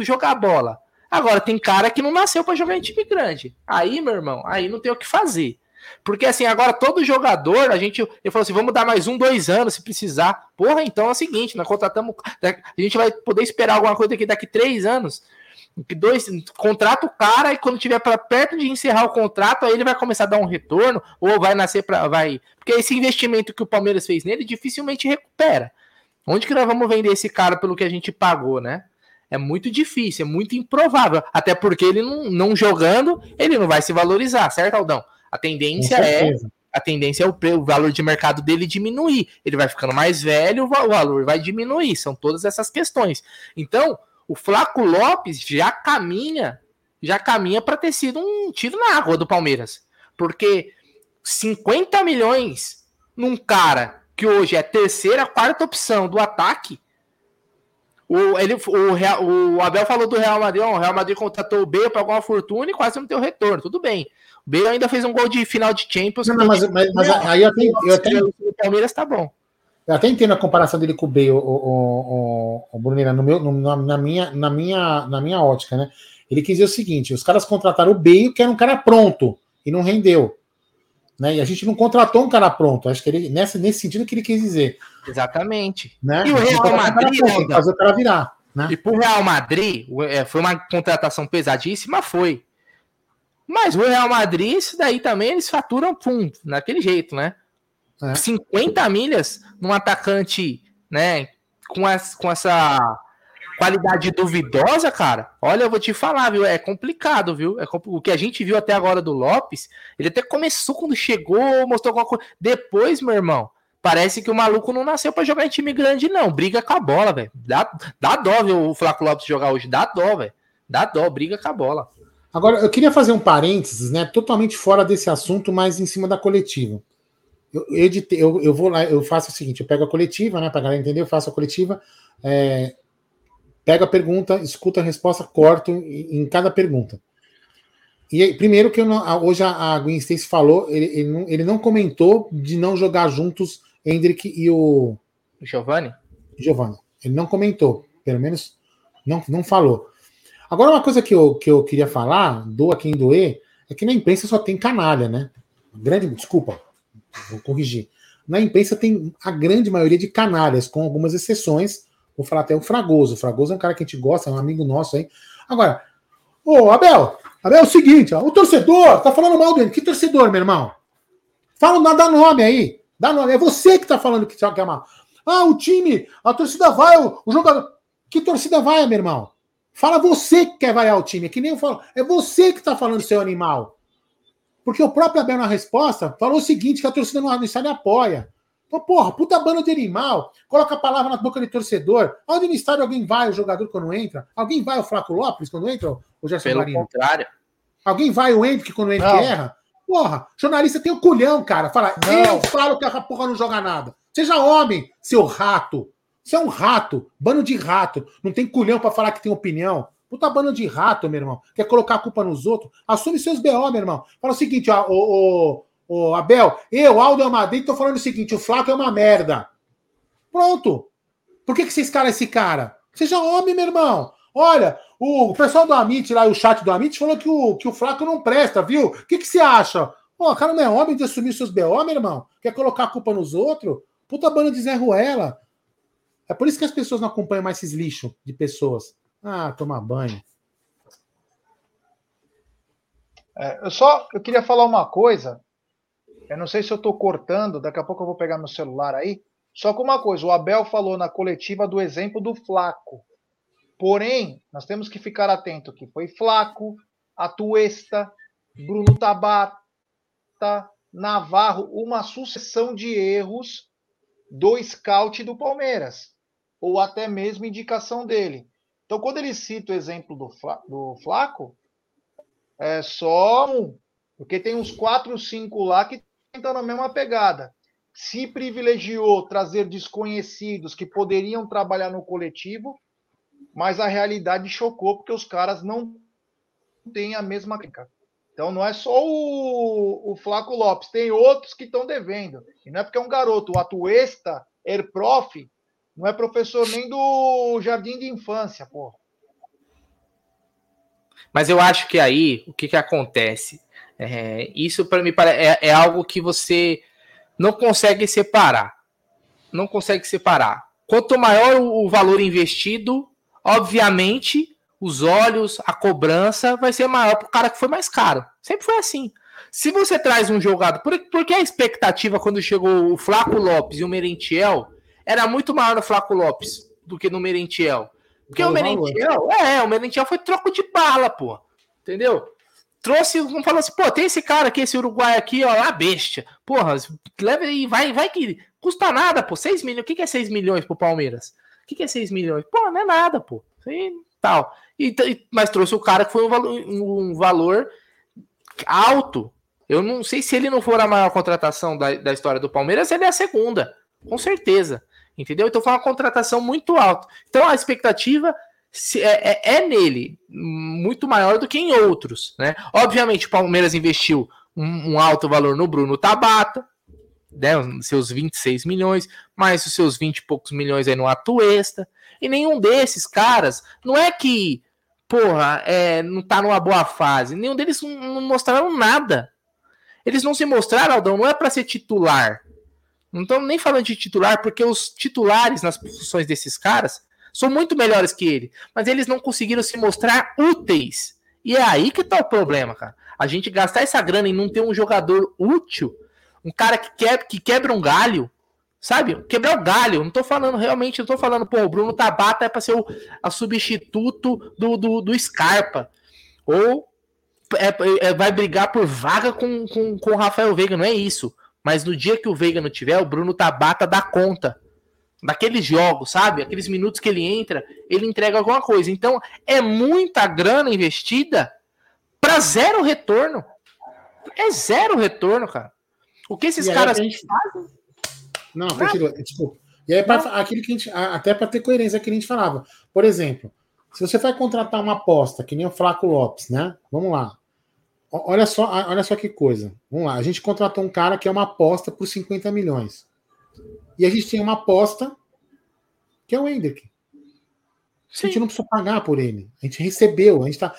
jogar bola. Agora, tem cara que não nasceu para jogar em time grande. Aí, meu irmão, aí não tem o que fazer. Porque assim, agora todo jogador, a gente. Ele falou assim: vamos dar mais um, dois anos se precisar. Porra, então é o seguinte: nós contratamos. A gente vai poder esperar alguma coisa daqui, daqui três anos. Dois, contrata o cara e quando tiver para perto de encerrar o contrato, aí ele vai começar a dar um retorno ou vai nascer para vai, porque esse investimento que o Palmeiras fez nele dificilmente recupera. Onde que nós vamos vender esse cara pelo que a gente pagou, né? É muito difícil, é muito improvável. Até porque ele não, não jogando, ele não vai se valorizar, certo, Aldão? A tendência é a tendência é o, o, valor de mercado dele diminuir. Ele vai ficando mais velho, o valor vai diminuir. São todas essas questões. Então, o Flaco Lopes já caminha, já caminha para ter sido um tiro na água do Palmeiras. Porque 50 milhões num cara que hoje é terceira, quarta opção do ataque, o, ele, o, o Abel falou do Real Madrid, o Real Madrid contratou o Bale, pagou uma fortuna e quase não deu retorno. Tudo bem. O Bale ainda fez um gol de final de Champions. Não, não mas, mas, mas, aí eu tenho, eu tenho... O Palmeiras tá bom. Eu até entendo a comparação dele com o Bale, o, o, o, Brunina, no meu, no, na, minha, na, minha, na minha ótica, né? Ele quis dizer o seguinte: os caras contrataram o Bale, que era um cara pronto, e não rendeu. Né? E a gente não contratou um cara pronto. Acho que ele, nessa, nesse sentido que ele quis dizer. Exatamente. Né? E o Real Madrid. Pronto, fazer o cara virar. Né? E pro Real Madrid, é, foi uma contratação pesadíssima, foi. Mas o Real Madrid, isso daí também eles faturam pum, naquele jeito, né? É. 50 milhas num atacante, né? Com, as, com essa qualidade duvidosa, cara. Olha, eu vou te falar, viu? É complicado, viu? É compl... O que a gente viu até agora do Lopes, ele até começou quando chegou, mostrou alguma coisa. Depois, meu irmão, parece que o maluco não nasceu para jogar em time grande, não. Briga com a bola, velho. Dá, dá dó ver o Flaco Lopes jogar hoje. Dá dó, velho. Dá dó, briga com a bola. Agora, eu queria fazer um parênteses, né? Totalmente fora desse assunto, mas em cima da coletiva. Eu, editei, eu, eu vou lá, eu faço o seguinte: eu pego a coletiva, né? Pra galera entender, eu faço a coletiva, é, pego a pergunta, escuto a resposta, corto em, em cada pergunta. E primeiro que não, hoje a, Gwen Stacy falou, ele, ele, não, ele, não, comentou de não jogar juntos Hendrick e o. Giovanni? Giovanni. Ele não comentou, pelo menos não, não falou. Agora, uma coisa que eu, que eu queria falar, doa quem doer, é que na imprensa só tem canalha, né? Grande, desculpa, vou corrigir. Na imprensa tem a grande maioria de canalhas, com algumas exceções. Vou falar até o Fragoso. O Fragoso é um cara que a gente gosta, é um amigo nosso aí. Agora, ô Abel, Abel é o seguinte, ó, o torcedor tá falando mal dele. Que torcedor, meu irmão? Fala, dá nome aí. Dá nome. É você que tá falando que é mal. Ah, o time, a torcida vai, o, o jogador. Que torcida vai, meu irmão? Fala você que quer vaiar o time, é que nem eu falo. É você que tá falando, seu animal. Porque o próprio Abel, na resposta, falou o seguinte: que a torcida no estádio apoia. Então, porra, puta bando de animal, coloca a palavra na boca de torcedor. Onde no estádio alguém vai, o jogador, quando entra? Alguém vai o Flaco Lopes quando entra, o Gerson Pelo Marino? contrário. Alguém vai o Henrique quando o Henrique erra? Porra, jornalista tem o culhão, cara. Fala, não. eu falo que a porra não joga nada. Seja homem, seu rato. Você é um rato, bando de rato. Não tem culhão para falar que tem opinião. Puta bando de rato, meu irmão. Quer colocar a culpa nos outros? Assume seus BO, meu irmão. Fala o seguinte, ó, o, o Abel, eu, Aldo Amadei, tô falando o seguinte: o Flaco é uma merda. Pronto. Por que, que vocês calam esse cara? Seja homem, meu irmão. Olha, o pessoal do Amit lá, o chat do Amit, falou que o, que o Flaco não presta, viu? O que, que você acha? Pô, o cara não é homem de assumir seus BO, meu irmão? Quer colocar a culpa nos outros? Puta banda de Zé Ruela. É por isso que as pessoas não acompanham mais esses lixos de pessoas. Ah, tomar banho. É, eu só eu queria falar uma coisa. Eu não sei se eu estou cortando, daqui a pouco eu vou pegar meu celular aí. Só que uma coisa, o Abel falou na coletiva do exemplo do Flaco. Porém, nós temos que ficar atento que foi Flaco, Atuesta, Bruno Tabata, Navarro, uma sucessão de erros do scout do Palmeiras, ou até mesmo indicação dele. Então, quando ele cita o exemplo do, do Flaco, é só um. Porque tem uns quatro, cinco lá que estão na mesma pegada. Se privilegiou trazer desconhecidos que poderiam trabalhar no coletivo, mas a realidade chocou porque os caras não têm a mesma clínica. Então não é só o, o Flaco Lopes, tem outros que estão devendo. E não é porque é um garoto, o Atuesta, Erprof, não é professor nem do jardim de infância, porra. Mas eu acho que aí, o que, que acontece? É, isso para mim é, é algo que você não consegue separar. Não consegue separar. Quanto maior o valor investido, obviamente, os olhos, a cobrança vai ser maior para o cara que foi mais caro. Sempre foi assim. Se você traz um jogador. Por, porque a expectativa quando chegou o Flaco Lopes e o Merentiel era muito maior no Flaco Lopes do que no Merentiel. Porque o Merentiel, é, o Merentiel foi troco de bala, pô. Entendeu? Trouxe, falou assim, pô, tem esse cara aqui, esse Uruguai aqui, ó, lá bestia. Porra, leva e vai, vai que custa nada, pô. 6 milhões. O que, que é 6 milhões pro Palmeiras? O que, que é 6 milhões? Pô, não é nada, pô. Isso tal. E, mas trouxe o cara que foi um valor, um valor alto. Eu não sei se ele não for a maior contratação da, da história do Palmeiras, ele é a segunda, com certeza. Entendeu? Então foi uma contratação muito alta. Então a expectativa é, é, é, nele muito maior do que em outros. Né? Obviamente, o Palmeiras investiu um, um alto valor no Bruno Tabata, né, seus 26 milhões, mais os seus 20 e poucos milhões aí no Atuesta. E nenhum desses caras, não é que, porra, é, não tá numa boa fase. Nenhum deles não, não mostraram nada. Eles não se mostraram, Aldão, não é para ser titular. Não estamos nem falando de titular, porque os titulares nas posições desses caras são muito melhores que ele. Mas eles não conseguiram se mostrar úteis. E é aí que tá o problema, cara. A gente gastar essa grana e não ter um jogador útil, um cara que quebra, que quebra um galho, sabe? Quebrar o galho. Não tô falando realmente, não tô falando, pô, o Bruno Tabata é para ser o a substituto do, do, do Scarpa. Ou é, é, vai brigar por vaga com, com, com o Rafael Veiga, não é isso. Mas no dia que o Veiga não tiver, o Bruno Tabata dá conta. Daqueles jogos, sabe? Aqueles minutos que ele entra, ele entrega alguma coisa. Então, é muita grana investida para zero retorno. É zero retorno, cara. O que esses caras gente... fazem? Não, continua. Tipo, e aí, pra, aquilo que a gente, até para ter coerência que a gente falava. Por exemplo, se você vai contratar uma aposta, que nem o Flaco Lopes, né? Vamos lá. Olha só, olha só que coisa. Vamos lá, a gente contratou um cara que é uma aposta por 50 milhões. E a gente tem uma aposta que é o Hendrick. A gente não precisa pagar por ele. A gente recebeu, a gente está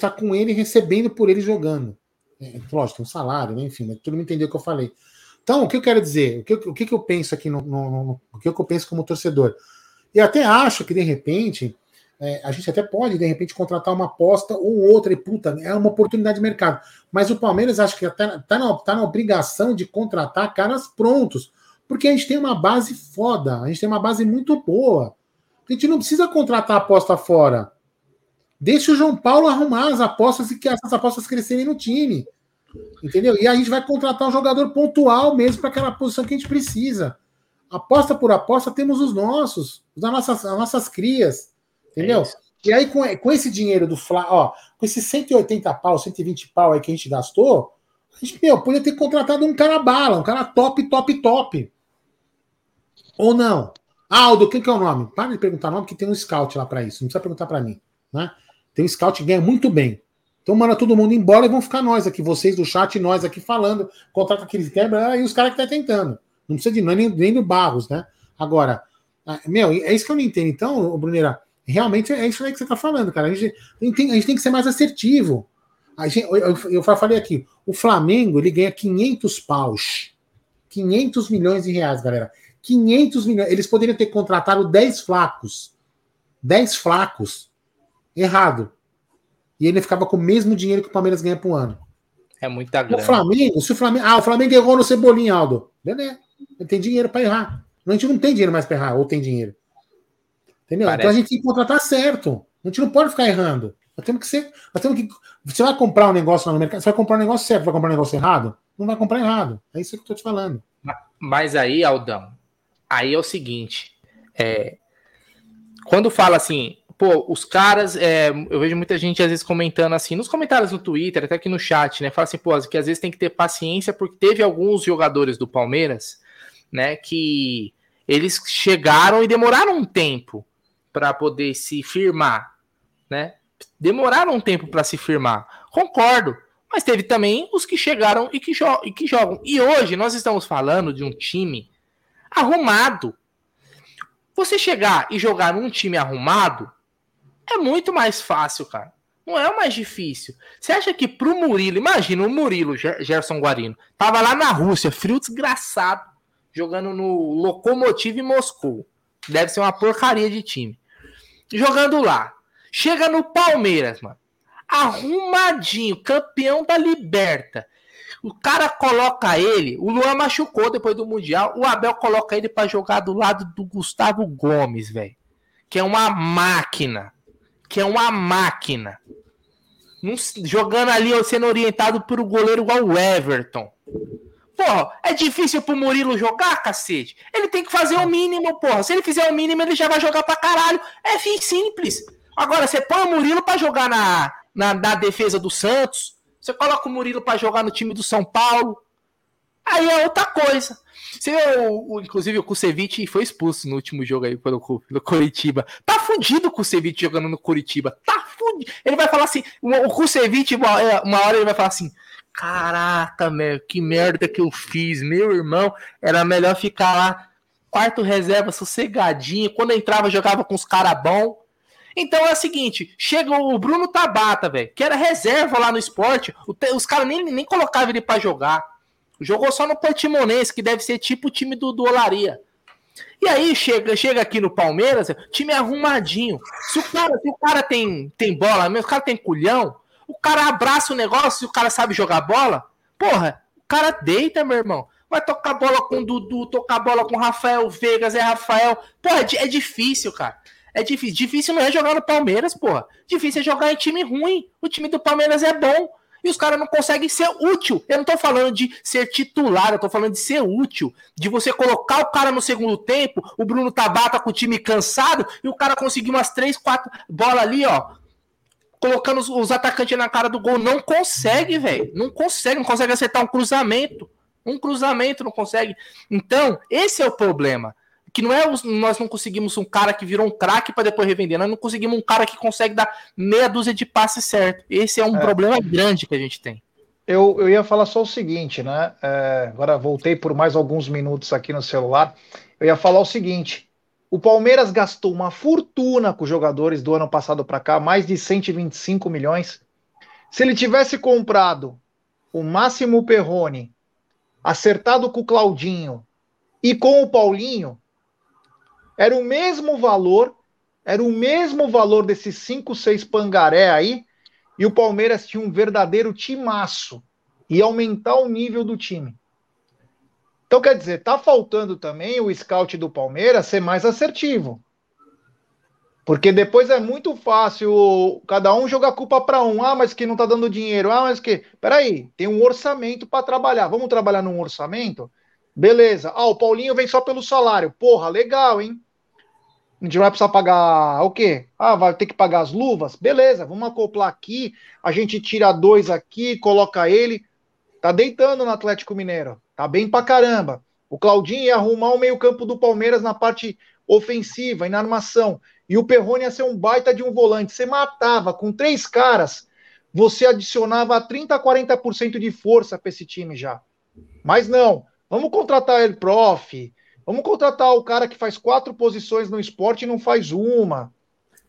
tá com ele recebendo por ele jogando. É, lógico, tem um salário, né? enfim, mas todo mundo entendeu o que eu falei. Então, o que eu quero dizer? O que, o que eu penso aqui no, no, no, O que eu penso como torcedor? E até acho que, de repente, é, a gente até pode, de repente, contratar uma aposta ou outra, e puta, é uma oportunidade de mercado. Mas o Palmeiras acho que está tá na, tá na obrigação de contratar caras prontos, porque a gente tem uma base foda, a gente tem uma base muito boa. A gente não precisa contratar aposta fora. Deixa o João Paulo arrumar as apostas e que essas apostas crescerem no time. Entendeu? E a gente vai contratar um jogador pontual mesmo para aquela posição que a gente precisa. Aposta por aposta, temos os nossos, as nossas, as nossas crias. Entendeu? É e aí, com, com esse dinheiro do Fla, ó, com esses 180 pau, 120 pau aí que a gente gastou, a gente, meu, podia ter contratado um cara bala, um cara top, top, top. Ou não? Aldo, quem que é o nome? Para de perguntar nome, que tem um scout lá para isso. Não precisa perguntar para mim. Né? Tem um scout que ganha muito bem. Então manda todo mundo embora e vão ficar nós aqui, vocês do chat e nós aqui falando, contrata aqueles quebra e os caras que tá tentando. Não precisa de é nem, nem do Barros, né? Agora, ah, meu, é isso que eu não entendo. Então, Bruneira, Realmente é isso aí que você está falando, cara. A gente, tem, a gente tem que ser mais assertivo. A gente, eu, eu, eu falei aqui, o Flamengo ele ganha 500 paus. 500 milhões de reais, galera. 500 milhões. Eles poderiam ter contratado 10 flacos. 10 flacos. Errado. E ele ficava com o mesmo dinheiro que o Palmeiras ganha por ano. É muita grana. O Flamengo, se o Flamengo. Ah, o Flamengo errou no Cebolinha, Aldo. Beleza. Ele tem dinheiro para errar. A gente não tem dinheiro mais para errar, ou tem dinheiro. Entendeu? Parece. Então a gente tem que contratar certo. A gente não pode ficar errando. Nós temos que ser. Nós temos que. Você vai comprar um negócio lá no mercado, você vai comprar um negócio certo, vai comprar um negócio errado? Não vai comprar errado. É isso que eu estou te falando. Mas aí, Aldão, aí é o seguinte. É, quando fala assim, pô, os caras, é, eu vejo muita gente às vezes comentando assim, nos comentários no Twitter, até aqui no chat, né? Fala assim, pô, que às vezes tem que ter paciência, porque teve alguns jogadores do Palmeiras, né, que eles chegaram e demoraram um tempo para poder se firmar, né? Demoraram um tempo para se firmar. Concordo. Mas teve também os que chegaram e que, e que jogam. E hoje nós estamos falando de um time arrumado. Você chegar e jogar num time arrumado é muito mais fácil, cara. Não é o mais difícil. Você acha que pro Murilo, imagina o Murilo, Gerson Guarino, tava lá na Rússia, frio desgraçado, jogando no Lokomotiv Moscou. Deve ser uma porcaria de time. Jogando lá. Chega no Palmeiras, mano. Arrumadinho, campeão da Liberta. O cara coloca ele, o Luan machucou depois do Mundial, o Abel coloca ele para jogar do lado do Gustavo Gomes, velho. Que é uma máquina. Que é uma máquina. jogando ali, sendo orientado por um goleiro igual o Everton. Porra, é difícil pro Murilo jogar, cacete? Ele tem que fazer o mínimo, porra. Se ele fizer o mínimo, ele já vai jogar pra caralho. É fim simples. Agora, você põe o Murilo pra jogar na, na, na defesa do Santos. Você coloca o Murilo para jogar no time do São Paulo. Aí é outra coisa. Você, o, o, inclusive, o Kusevich foi expulso no último jogo aí pelo, pelo Curitiba. Tá fudido o Kusevich jogando no Curitiba. Tá fudido. Ele vai falar assim: o Kusevich, uma, é, uma hora ele vai falar assim: Caraca, meu, que merda que eu fiz. Meu irmão, era melhor ficar lá, quarto reserva, sossegadinho. Quando entrava, jogava com os caras bons. Então é o seguinte: chega o Bruno Tabata, velho, que era reserva lá no esporte. Os caras nem, nem colocavam ele para jogar. Jogou só no Portimonense, que deve ser tipo o time do, do Olaria. E aí chega, chega aqui no Palmeiras, time arrumadinho. Se o cara, se o cara tem, tem bola, mesmo, o cara tem culhão, o cara abraça o negócio, se o cara sabe jogar bola, porra, o cara deita, meu irmão. Vai tocar bola com o Dudu, tocar bola com o Rafael Vegas, é Rafael. Porra, é, é difícil, cara. É difícil. Difícil não é jogar no Palmeiras, porra. Difícil é jogar em time ruim. O time do Palmeiras é bom. E os caras não conseguem ser útil. Eu não tô falando de ser titular, eu tô falando de ser útil. De você colocar o cara no segundo tempo, o Bruno Tabata com o time cansado, e o cara conseguir umas três, quatro bolas ali, ó. Colocando os, os atacantes na cara do gol. Não consegue, velho. Não consegue, não consegue acertar um cruzamento. Um cruzamento não consegue. Então, esse é o problema que não é nós não conseguimos um cara que virou um craque para depois revender, nós não conseguimos um cara que consegue dar meia dúzia de passes certo. Esse é um é. problema grande que a gente tem. Eu, eu ia falar só o seguinte, né? É, agora voltei por mais alguns minutos aqui no celular. Eu ia falar o seguinte: o Palmeiras gastou uma fortuna com os jogadores do ano passado para cá, mais de 125 milhões. Se ele tivesse comprado o Máximo Perrone, acertado com o Claudinho e com o Paulinho, era o mesmo valor, era o mesmo valor desses 5, 6 pangaré aí, e o Palmeiras tinha um verdadeiro timaço. E aumentar o nível do time. Então, quer dizer, tá faltando também o scout do Palmeiras ser mais assertivo. Porque depois é muito fácil cada um jogar culpa para um. Ah, mas que não tá dando dinheiro. Ah, mas que. Peraí, tem um orçamento para trabalhar. Vamos trabalhar num orçamento? Beleza. Ah, o Paulinho vem só pelo salário. Porra, legal, hein? A gente vai precisar pagar o quê? Ah, vai ter que pagar as luvas? Beleza, vamos acoplar aqui. A gente tira dois aqui, coloca ele. Tá deitando no Atlético Mineiro. Tá bem pra caramba. O Claudinho ia arrumar o meio-campo do Palmeiras na parte ofensiva e na armação. E o Perrone ia ser um baita de um volante. Você matava com três caras, você adicionava 30 a 40% de força para esse time já. Mas não, vamos contratar ele prof, Vamos contratar o cara que faz quatro posições no esporte e não faz uma.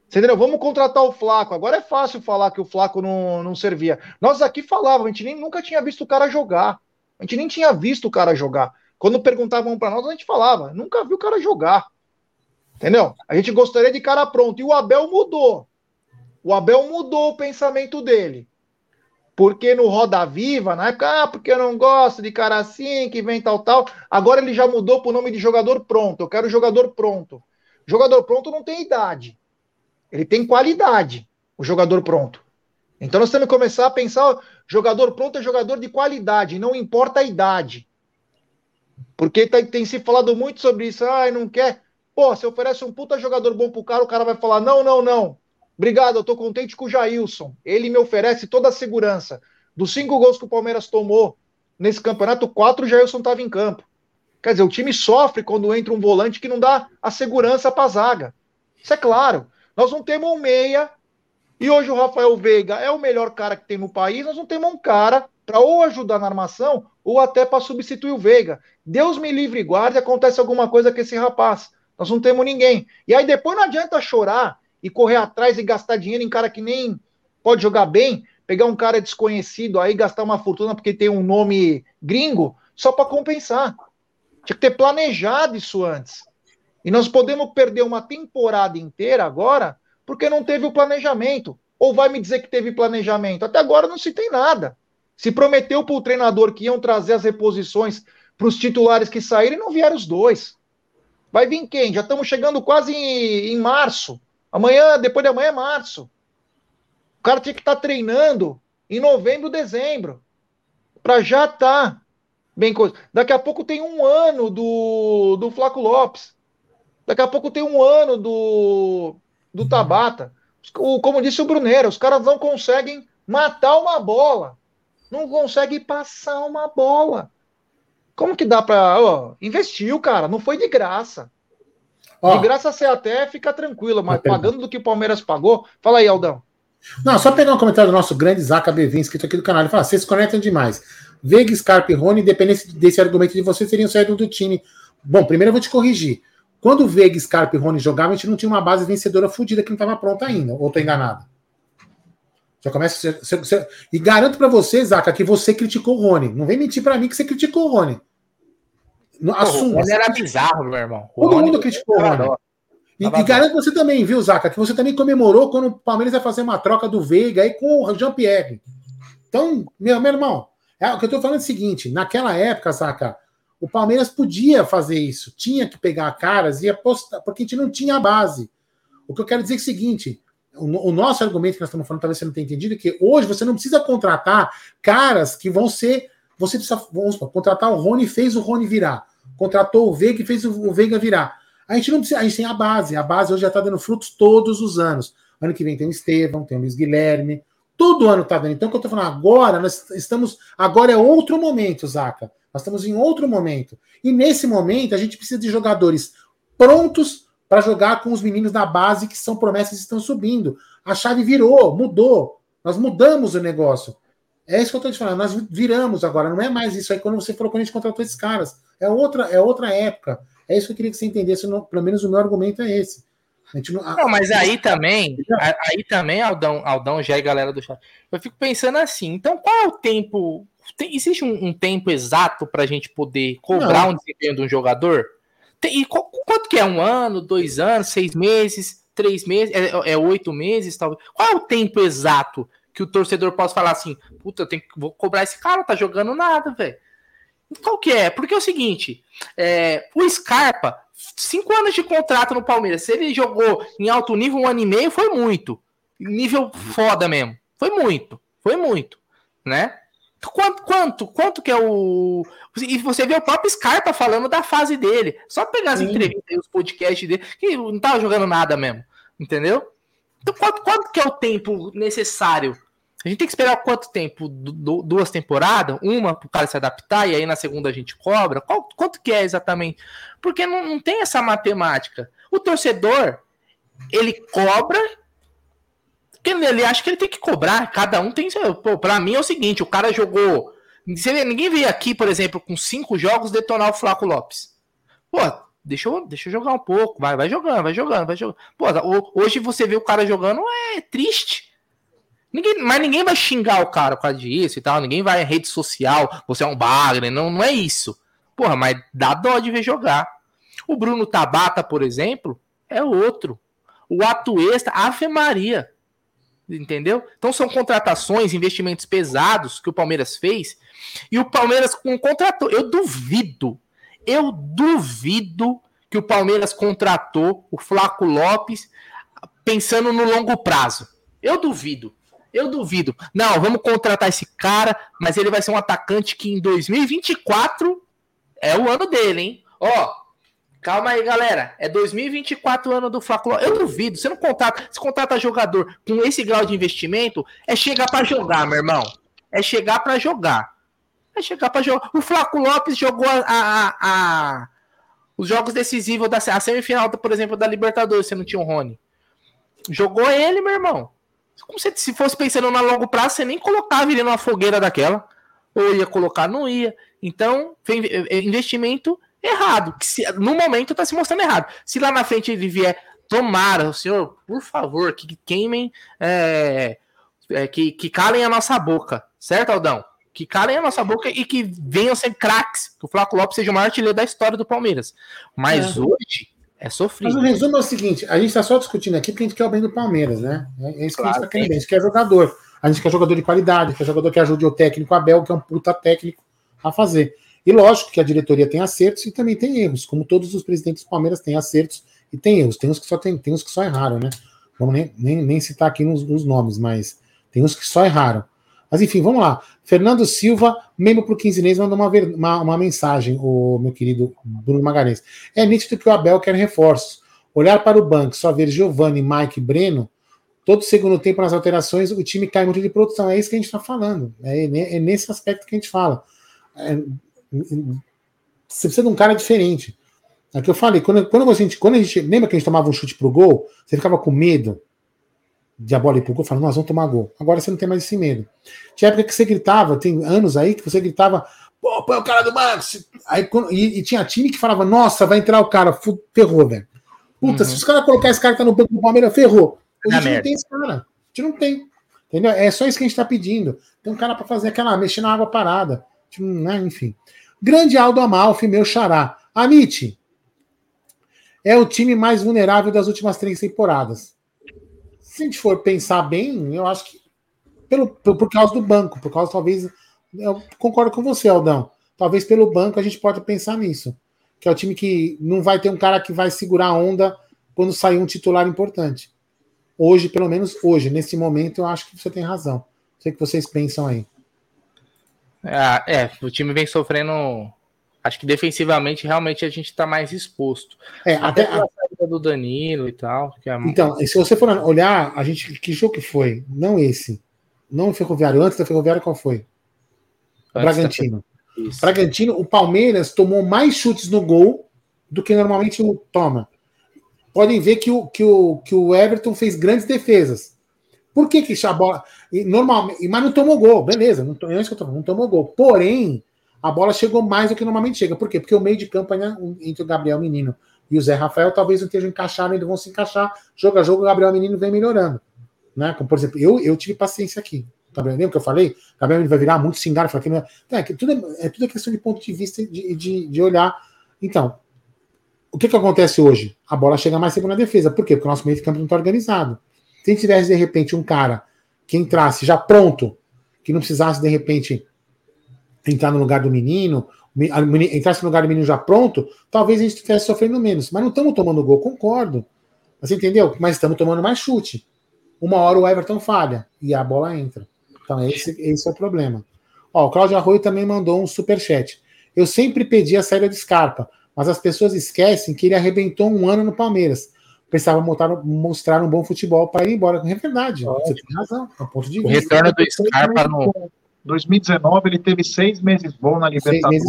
Você entendeu? Vamos contratar o Flaco. Agora é fácil falar que o Flaco não, não servia. Nós aqui falávamos, a gente nem, nunca tinha visto o cara jogar. A gente nem tinha visto o cara jogar. Quando perguntavam para nós, a gente falava, nunca viu o cara jogar. Entendeu? A gente gostaria de cara pronto. E o Abel mudou. O Abel mudou o pensamento dele. Porque no Roda Viva, na época, ah, porque eu não gosto de cara assim, que vem tal, tal. Agora ele já mudou para o nome de jogador pronto. Eu quero jogador pronto. Jogador pronto não tem idade. Ele tem qualidade, o jogador pronto. Então nós temos que começar a pensar: jogador pronto é jogador de qualidade, não importa a idade. Porque tem, tem se falado muito sobre isso. Ah, não quer. Pô, você oferece um puta jogador bom pro cara, o cara vai falar: não, não, não. Obrigado, eu tô contente com o Jailson. Ele me oferece toda a segurança. Dos cinco gols que o Palmeiras tomou nesse campeonato, quatro o Jailson estava em campo. Quer dizer, o time sofre quando entra um volante que não dá a segurança para a zaga. Isso é claro. Nós não temos um meia, e hoje o Rafael Veiga é o melhor cara que tem no país, nós não temos um cara para ou ajudar na armação ou até para substituir o Veiga. Deus me livre e guarde, acontece alguma coisa com esse rapaz. Nós não temos ninguém. E aí depois não adianta chorar e correr atrás e gastar dinheiro em cara que nem pode jogar bem, pegar um cara desconhecido aí, gastar uma fortuna porque tem um nome gringo, só para compensar. Tinha que ter planejado isso antes. E nós podemos perder uma temporada inteira agora porque não teve o planejamento. Ou vai me dizer que teve planejamento? Até agora não se tem nada. Se prometeu para o treinador que iam trazer as reposições para os titulares que saíram e não vieram os dois. Vai vir quem? Já estamos chegando quase em, em março. Amanhã, depois de amanhã é março. O cara tinha que estar tá treinando em novembro, dezembro. Para já estar tá bem coisa. Daqui a pouco tem um ano do, do Flaco Lopes. Daqui a pouco tem um ano do, do Tabata. O, como disse o Bruneiro, os caras não conseguem matar uma bola não consegue passar uma bola. Como que dá para oh, investiu, cara? Não foi de graça. de graça você até fica tranquilo, mas pagando do que o Palmeiras pagou. Fala aí, Aldão. Não, só pegar um comentário do nosso grande Zaca Bevin, inscrito aqui do canal. Ele fala: vocês se conectam demais. Veiga, Scarpa e Rony, independente desse argumento de vocês, teriam saído do time. Bom, primeiro eu vou te corrigir. Quando o Veiga, Scarpa e Rony jogavam, a gente não tinha uma base vencedora fodida que não estava pronta ainda. Ou tô enganado? Já começa. Você, você, e garanto para você, Zaca, que você criticou o Rony. Não vem mentir para mim que você criticou o Rony. Assuma. Rony era bizarro, meu irmão. O Todo Rony mundo criticou o Rony. E, e garanto você também, viu, Zaca, que você também comemorou quando o Palmeiras ia fazer uma troca do Veiga aí com o Jean-Pierre. Então, meu, meu irmão, é, o que eu tô falando é o seguinte: naquela época, Zaca, o Palmeiras podia fazer isso, tinha que pegar caras e apostar, porque a gente não tinha a base. O que eu quero dizer é o seguinte: o, nosso argumento que nós estamos falando, talvez você não tenha entendido, é que hoje você não precisa contratar caras que vão ser. Você precisa, vamos supor, contratar o Rony fez o Rony virar. Contratou o Veiga e fez o, o Veiga virar. A gente não precisa, a gente tem a base. A base hoje já está dando frutos todos os anos. Ano que vem tem o Estevão, tem o Luiz Guilherme. Todo ano está dando. Então, o que eu estou falando agora, nós estamos. Agora é outro momento, Zaca. Nós estamos em outro momento. E nesse momento, a gente precisa de jogadores prontos para jogar com os meninos da base que são promessas e estão subindo. A chave virou, mudou. Nós mudamos o negócio. É isso que eu estou te falando. Nós viramos agora. Não é mais isso aí quando você falou quando a gente contratou esses caras. É outra, é outra época. É isso que eu queria que você entendesse. pelo menos o meu argumento é esse. Não, não, mas aí também, aí também, Aldão, Aldão já e galera do chat, eu fico pensando assim, então qual é o tempo? Tem, existe um, um tempo exato para a gente poder cobrar não. um desempenho de um jogador? Tem, e quanto que é? Um ano, dois anos, seis meses, três meses, é, é oito meses, talvez. Qual é o tempo exato que o torcedor possa falar assim, puta, eu tenho que vou cobrar esse cara, tá jogando nada, velho. Qual que é? Porque é o seguinte, é, o Scarpa, cinco anos de contrato no Palmeiras, se ele jogou em alto nível um ano e meio, foi muito. Nível foda mesmo. Foi muito, foi muito, né? Quanto, quanto, quanto que é o. E você vê o próprio Scarpa falando da fase dele. Só pegar as Sim. entrevistas e os podcasts dele, que não tava jogando nada mesmo. Entendeu? Então, quanto, quanto que é o tempo necessário? A gente tem que esperar quanto tempo? Du duas temporadas? Uma para o cara se adaptar e aí na segunda a gente cobra? Qual, quanto que é exatamente? Porque não, não tem essa matemática. O torcedor, ele cobra porque ele acha que ele tem que cobrar, cada um tem seu. Pô, pra mim é o seguinte: o cara jogou. Ninguém veio aqui, por exemplo, com cinco jogos detonar o Flaco Lopes. Pô, deixa eu, deixa eu jogar um pouco. Vai, vai jogando, vai jogando, vai jogando. Pô, hoje você vê o cara jogando, é triste. Ninguém, mas ninguém vai xingar o cara por causa disso e tal. Ninguém vai em rede social, você é um bagre. Não, não é isso. Porra, mas dá dó de ver jogar. O Bruno Tabata, por exemplo, é outro. O Atuesta, Ave Maria. Entendeu? Então são contratações, investimentos pesados que o Palmeiras fez. E o Palmeiras contratou. Eu duvido, eu duvido que o Palmeiras contratou o Flaco Lopes pensando no longo prazo. Eu duvido. Eu duvido. Não, vamos contratar esse cara, mas ele vai ser um atacante que em 2024 é o ano dele, hein? Ó, Calma aí, galera. É 2024 ano do Fla Eu duvido. Você não contrata, se contrata jogador com esse grau de investimento, é chegar para jogar, meu irmão. É chegar para jogar. É chegar para jogar. O Flaco Lopes jogou a, a, a, os jogos decisivos da a semifinal, por exemplo, da Libertadores, você não tinha o Rony. Jogou ele, meu irmão. Como se, se fosse pensando na longo prazo, você nem colocava ele numa fogueira daquela. Ou ia colocar, não ia. Então, investimento errado. Que se, no momento está se mostrando errado. Se lá na frente ele vier, tomara, o senhor, por favor, que queimem, é, é, que, que calem a nossa boca, certo, Aldão? Que calem a nossa boca e que venham ser craques. Que o Flávio Lopes seja o maior artilheiro da história do Palmeiras. Mas é. hoje é sofrido. Mas o resumo é o seguinte: a gente está só discutindo aqui porque a gente quer o bem do Palmeiras, né? É isso que claro, a gente está querendo. A gente quer jogador. A gente quer jogador de qualidade, quer jogador que ajude o técnico Abel, que é um puta técnico, a fazer. E lógico que a diretoria tem acertos e também tem erros, como todos os presidentes do Palmeiras têm acertos e tem erros. Tem uns que só, tem, tem uns que só erraram, né? Vamos nem, nem, nem citar aqui nos, nos, nomes, mas tem uns que só erraram. Mas enfim, vamos lá. Fernando Silva, membro pro Quinzinês, mandou uma, uma, uma, mensagem, o meu querido Bruno Magalhães. É nítido que o Abel quer reforços. Olhar para o banco, só ver Giovanni, Mike Breno, todo segundo tempo nas alterações, o time cai muito de produção. É isso que a gente está falando. É, é, nesse aspecto que a gente fala. É, você precisa de um cara diferente. É que eu falei, quando, quando, a gente, quando a gente. Lembra que a gente tomava um chute pro gol? Você ficava com medo de a bola ir pro gol, falando, nós vamos tomar gol. Agora você não tem mais esse medo. Tinha época que você gritava, tem anos aí que você gritava, pô, põe o cara do Max. Aí, quando, e, e, tinha time que falava, nossa, vai entrar o cara, ferrou, velho. Puta, uhum. se os caras colocar esse cara que tá no banco do Palmeiras, ferrou. Hoje a gente não tem esse cara. A gente não tem. Entendeu? É só isso que a gente tá pedindo. Tem um cara para fazer aquela, mexer na água parada. Tipo, né? Enfim. Grande Aldo Amalfi, meu xará. Amit, é o time mais vulnerável das últimas três temporadas. Se a gente for pensar bem, eu acho que pelo, por, causa do banco, por causa talvez. Eu concordo com você, Aldão. Talvez pelo banco a gente pode pensar nisso. Que é o time que não vai ter um cara que vai segurar a onda quando sair um titular importante. Hoje, pelo menos hoje, nesse momento, eu acho que você tem razão. Sei o que vocês pensam aí. É, é, o time vem sofrendo. Acho que defensivamente realmente a gente está mais exposto. É, até, até a saída do Danilo e tal. É... Então, se você for olhar, a gente que jogo que foi? Não esse. Não o Ferroviário. Antes da Ferroviária, qual foi? O Bragantino. Da... Bragantino, o Palmeiras tomou mais chutes no gol do que normalmente toma. Podem ver que o, que o, que o Everton fez grandes defesas. Por que que a bola... Normalmente, mas não tomou gol, beleza, não, é isso que eu tô, não tomou gol. Porém, a bola chegou mais do que normalmente chega. Por quê? Porque o meio de campo né, entre o Gabriel Menino e o Zé Rafael talvez não estejam encaixados, eles vão se encaixar. Jogo a jogo, o Gabriel Menino vem melhorando. Né? Como, por exemplo, eu, eu tive paciência aqui. Tá Lembra que eu falei? Gabriel Menino vai virar muito cingado. Falei, não é, é, tudo é, é tudo questão de ponto de vista de, de, de olhar. Então, o que, que acontece hoje? A bola chega mais cedo na defesa. Por quê? Porque o nosso meio de campo não está organizado. Se tivesse, de repente, um cara que entrasse já pronto, que não precisasse, de repente, entrar no lugar do menino, entrasse no lugar do menino já pronto, talvez a gente estivesse sofrendo menos. Mas não estamos tomando gol, concordo. Mas entendeu? Mas estamos tomando mais chute. Uma hora o Everton falha e a bola entra. Então, esse, esse é o problema. Ó, o Cláudio Arroio também mandou um super chat. Eu sempre pedi a saída de Scarpa, mas as pessoas esquecem que ele arrebentou um ano no Palmeiras precisava mostrar, mostrar um bom futebol para ir embora. É verdade, você tem razão, é um ponto de vista. O retorno do Scarpa no. 2019 ele teve seis meses bom na Libertadores.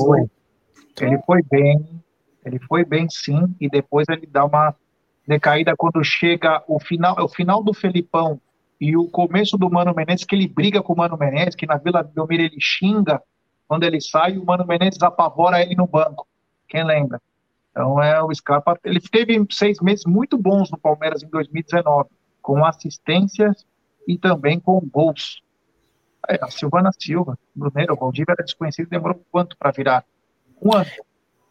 Ele foi bem, ele foi bem sim, e depois ele dá uma decaída quando chega o final, o final do Felipão e o começo do Mano Menezes, que ele briga com o Mano Menezes, que na Vila Belmiro ele xinga quando ele sai, o Mano Menezes apavora ele no banco. Quem lembra? Então, é, o Scarpa, ele teve seis meses muito bons no Palmeiras em 2019, com assistências e também com gols. É, a Silvana Silva, Bruneiro, o Valdívia era desconhecido, demorou quanto para virar? Um ano.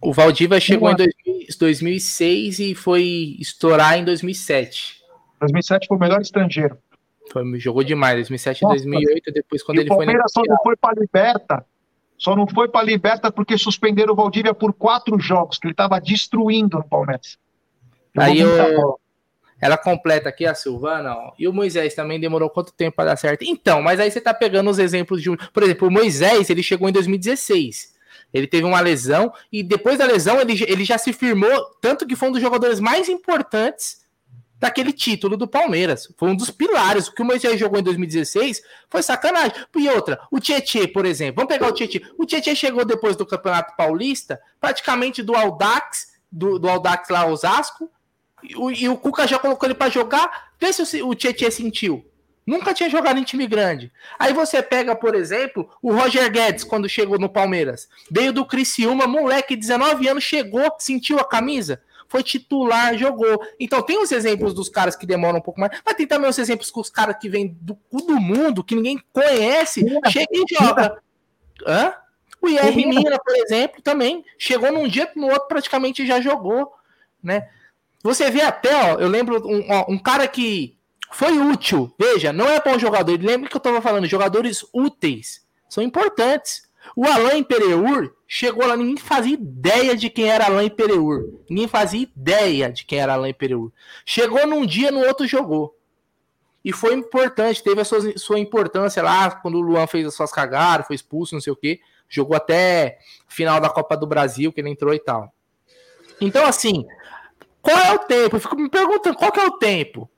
O Valdívia chegou um em 2006 e foi estourar em 2007. 2007 foi o melhor estrangeiro. Foi, jogou demais, 2007 e 2008, depois quando e ele o Palmeiras foi... Só não foi para a Liberta só não foi para a Liberta porque suspenderam o Valdívia por quatro jogos, que ele estava destruindo no Palmeiras. Aí eu, ela completa aqui a Silvana, ó, e o Moisés também demorou quanto tempo para dar certo? Então, mas aí você tá pegando os exemplos de, por exemplo, o Moisés, ele chegou em 2016. Ele teve uma lesão e depois da lesão ele, ele já se firmou, tanto que foi um dos jogadores mais importantes daquele título do Palmeiras. Foi um dos pilares. O que o Moisés jogou em 2016 foi sacanagem. E outra, o Tietê, por exemplo. Vamos pegar o Tietê. O Tietê chegou depois do Campeonato Paulista, praticamente do Aldax, do, do Aldax lá, Osasco, e o, e o Cuca já colocou ele para jogar. Vê se o, o Tietê sentiu. Nunca tinha jogado em time grande. Aí você pega, por exemplo, o Roger Guedes, quando chegou no Palmeiras. Veio do Criciúma, moleque, 19 anos, chegou, sentiu a camisa foi titular, jogou. Então tem os exemplos dos caras que demoram um pouco mais, mas tem também os exemplos com os caras que vêm do cu do mundo, que ninguém conhece, chega e joga. Hã? O IR Mina, por exemplo, também chegou num dia, no outro praticamente já jogou, né? Você vê até, ó, eu lembro um, ó, um cara que foi útil, veja, não é bom jogador, lembra que eu tava falando, jogadores úteis são importantes. O Alain Pereur chegou lá, ninguém fazia ideia de quem era Alain Pereur. Ninguém fazia ideia de quem era Alain Pereur. Chegou num dia, no outro jogou. E foi importante, teve a sua, sua importância lá, quando o Luan fez as suas cagadas, foi expulso, não sei o quê. Jogou até final da Copa do Brasil, que ele entrou e tal. Então, assim, qual é o tempo? Eu fico me perguntando, qual que é o tempo?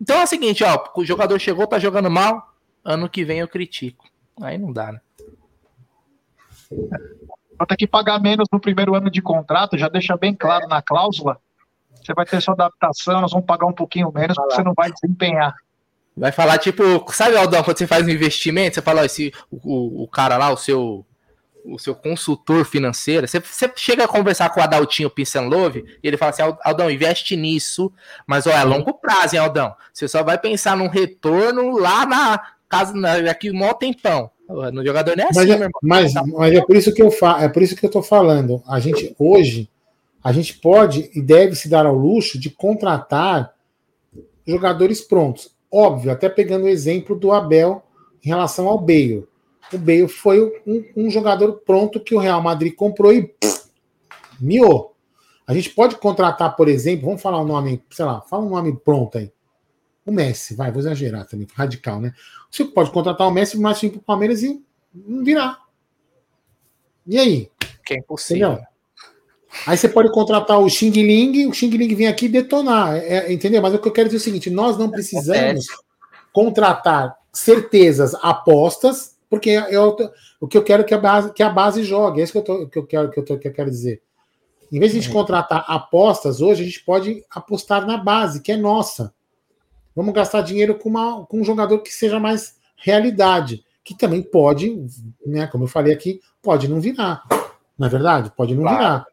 Então é o seguinte, ó, o jogador chegou, tá jogando mal, ano que vem eu critico. Aí não dá, né? Vai ter que pagar menos no primeiro ano de contrato, já deixa bem claro na cláusula. Você vai ter sua adaptação, nós vamos pagar um pouquinho menos, porque você não vai desempenhar. Vai falar, tipo, sabe, Aldão, quando você faz um investimento, você fala, ó, esse, o, o cara lá, o seu o seu consultor financeiro, você, você chega a conversar com o Adaltinho Pinsanlove e ele fala assim, Aldão, investe nisso, mas ó, é longo prazo, hein, Aldão? Você só vai pensar num retorno lá na casa, daqui um maior tempão. No jogador não é assim, mas, é, mas, mas, é por isso que eu fa é por isso que eu tô falando. A gente hoje a gente pode e deve se dar ao luxo de contratar jogadores prontos. Óbvio, até pegando o exemplo do Abel em relação ao Bale. O Bale foi um, um jogador pronto que o Real Madrid comprou e pff, miou. A gente pode contratar, por exemplo, vamos falar um nome, sei lá, fala um nome pronto aí. O Messi, vai, vou exagerar também, radical, né? Você pode contratar o Messi mais para o Palmeiras e não virar. E aí? Que é impossível. Entendeu? Aí você pode contratar o Xing Ling, o Xing Ling vem aqui detonar, é, é, entendeu? Mas o que eu quero dizer é o seguinte: nós não precisamos contratar certezas apostas, porque eu, o que eu quero é que a base, que a base jogue. É isso que eu, tô, que eu quero que eu, tô, que eu quero dizer. Em vez de a gente contratar apostas hoje, a gente pode apostar na base, que é nossa. Vamos gastar dinheiro com, uma, com um jogador que seja mais realidade, que também pode, né, como eu falei aqui, pode não virar. Não é verdade? Pode não claro. virar.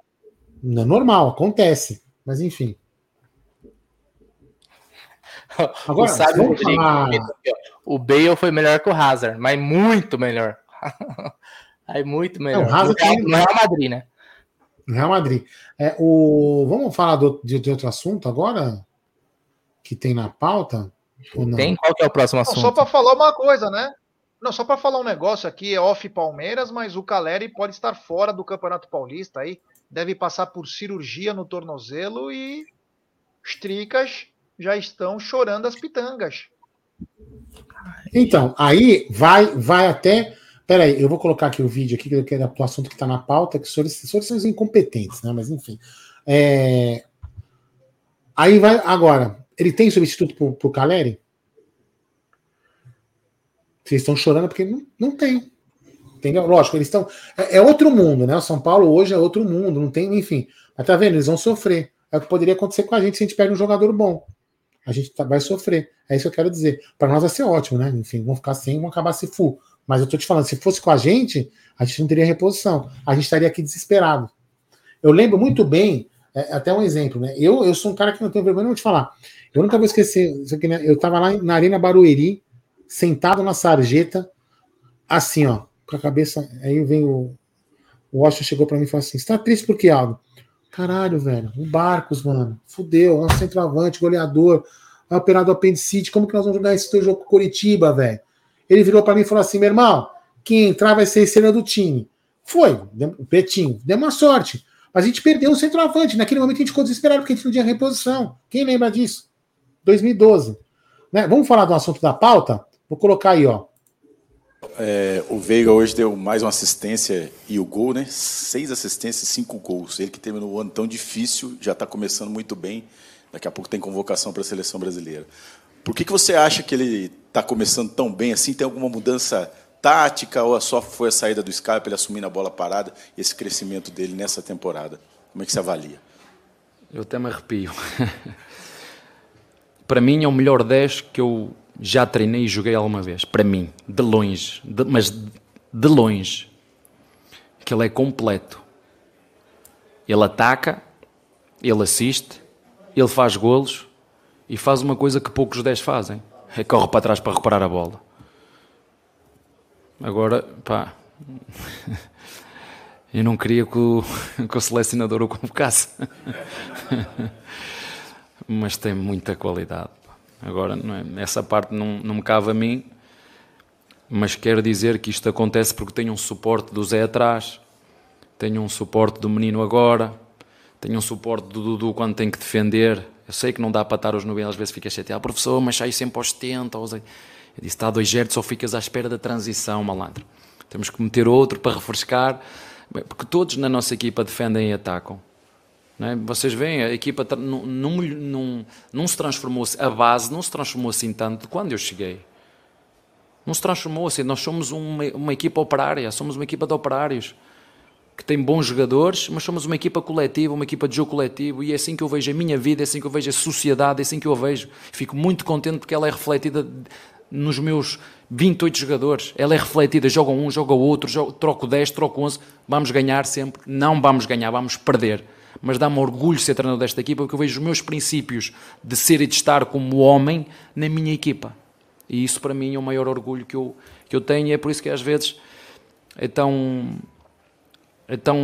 Não é normal, acontece. Mas enfim. <laughs> Agora, sabe, Rodrigo, falar... o Bale foi melhor que o Hazard, mas muito melhor. <laughs> Aí muito melhor. Não, o Hazard Real, Real Madrid, né? Real Madrid. É, o... Vamos falar do, de, de outro assunto agora? Que tem na pauta? Tem? Qual que é o próximo assunto? Não, só para falar uma coisa, né? Não, só para falar um negócio aqui, é off Palmeiras, mas o Caleri pode estar fora do Campeonato Paulista aí, deve passar por cirurgia no tornozelo e os tricas já estão chorando as pitangas. Então, aí vai vai até. Peraí, eu vou colocar aqui o vídeo aqui, que é o assunto que está na pauta, que os senhores, senhores são incompetentes, né? Mas enfim. É... Aí vai agora. Ele tem substituto pro, pro Caleri? Vocês estão chorando porque não, não tem. Entendeu? Lógico, eles estão. É, é, outro mundo, né? O São Paulo hoje é outro mundo, não tem, enfim. Mas tá vendo? Eles vão sofrer. É o que poderia acontecer com a gente se a gente pega um jogador bom. A gente tá, vai sofrer. É isso que eu quero dizer. Para nós vai ser ótimo, né? Enfim, vão ficar sem, vão acabar se full. Mas eu tô te falando, se fosse com a gente, a gente não teria reposição. A gente estaria aqui desesperado. Eu lembro muito bem, é, até um exemplo, né? Eu, eu sou um cara que não tenho vergonha, não vou te falar. Eu nunca vou esquecer. Né? Eu estava lá na Arena Barueri, sentado na sarjeta, assim, ó, com a cabeça. Aí vem o. O Washington chegou para mim e falou assim: Você tá triste por que, Aldo? Caralho, velho. O Barcos, mano. Fudeu. Nosso centroavante, goleador. Vai operar do apendicite. Como que nós vamos jogar esse teu jogo com Curitiba, velho? Ele virou para mim e falou assim: meu irmão, quem entrar vai ser a estrela do time. Foi, o Pretinho. Deu uma sorte. Mas a gente perdeu o centroavante. Naquele momento a gente ficou desesperado porque a gente não tinha reposição. Quem lembra disso? 2012. Né? Vamos falar do assunto da pauta? Vou colocar aí, ó. É, o Veiga hoje deu mais uma assistência e o gol, né? Seis assistências, cinco gols. Ele que terminou o ano tão difícil, já está começando muito bem. Daqui a pouco tem convocação para a seleção brasileira. Por que, que você acha que ele está começando tão bem assim? Tem alguma mudança tática ou só foi a saída do Scarpa, ele assumindo a bola parada esse crescimento dele nessa temporada? Como é que você avalia? Eu até me arrepio. <laughs> Para mim é o melhor 10 que eu já treinei e joguei alguma vez. Para mim, de longe, de, mas de longe. Que ele é completo. Ele ataca, ele assiste, ele faz golos e faz uma coisa que poucos 10 fazem. É corre para trás para reparar a bola. Agora, pá, <laughs> eu não queria que o, <laughs> que o selecionador o convocasse. <laughs> Mas tem muita qualidade. Agora, é, essa parte não, não me cabe a mim, mas quero dizer que isto acontece porque tenho um suporte do Zé atrás, tenho um suporte do menino agora, tenho um suporte do Dudu quando tem que defender. Eu sei que não dá para estar os 90, às vezes fica chateado, professor, mas sai sempre aos 70. Aos... Eu disse: está a dois gertos, só ficas à espera da transição, malandro. Temos que meter outro para refrescar, porque todos na nossa equipa defendem e atacam. É? Vocês veem, a equipa não, não, não, não se transformou, a base não se transformou assim tanto de quando eu cheguei. Não se transformou assim. Nós somos uma, uma equipa operária, somos uma equipa de operários que tem bons jogadores, mas somos uma equipa coletiva, uma equipa de jogo coletivo, e é assim que eu vejo a minha vida, é assim que eu vejo a sociedade, é assim que eu a vejo. Fico muito contente porque ela é refletida nos meus 28 jogadores. Ela é refletida, joga um, joga outro, jogo, troco 10, troco 11, vamos ganhar sempre. Não vamos ganhar, vamos perder. Mas dá-me orgulho ser treinador desta equipa porque eu vejo os meus princípios de ser e de estar como homem na minha equipa. E isso para mim é o maior orgulho que eu, que eu tenho e é por isso que às vezes é tão, é tão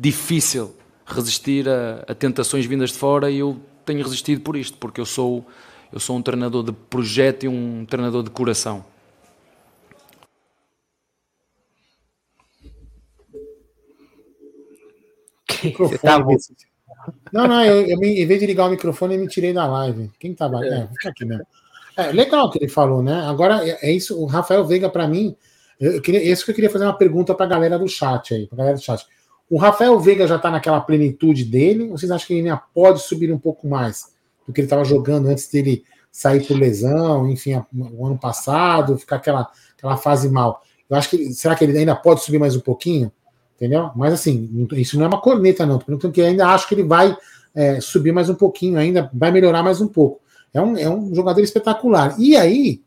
difícil resistir a, a tentações vindas de fora e eu tenho resistido por isto, porque eu sou eu sou um treinador de projeto e um treinador de coração. Tá não, não, eu, eu, em vez de ligar o microfone, eu me tirei da live. Quem tava. É, fica aqui mesmo. É legal o que ele falou, né? Agora, é, é isso. O Rafael Veiga, para mim, eu queria, isso que eu queria fazer uma pergunta para a galera do chat aí, pra galera do chat. O Rafael Veiga já está naquela plenitude dele? Ou vocês acham que ele ainda pode subir um pouco mais? Do que ele estava jogando antes dele sair por lesão, enfim, o ano passado, ficar aquela, aquela fase mal. Eu acho que será que ele ainda pode subir mais um pouquinho? Entendeu? Mas assim, isso não é uma corneta, não. Porque eu ainda acho que ele vai é, subir mais um pouquinho, ainda vai melhorar mais um pouco. É um, é um jogador espetacular. E aí,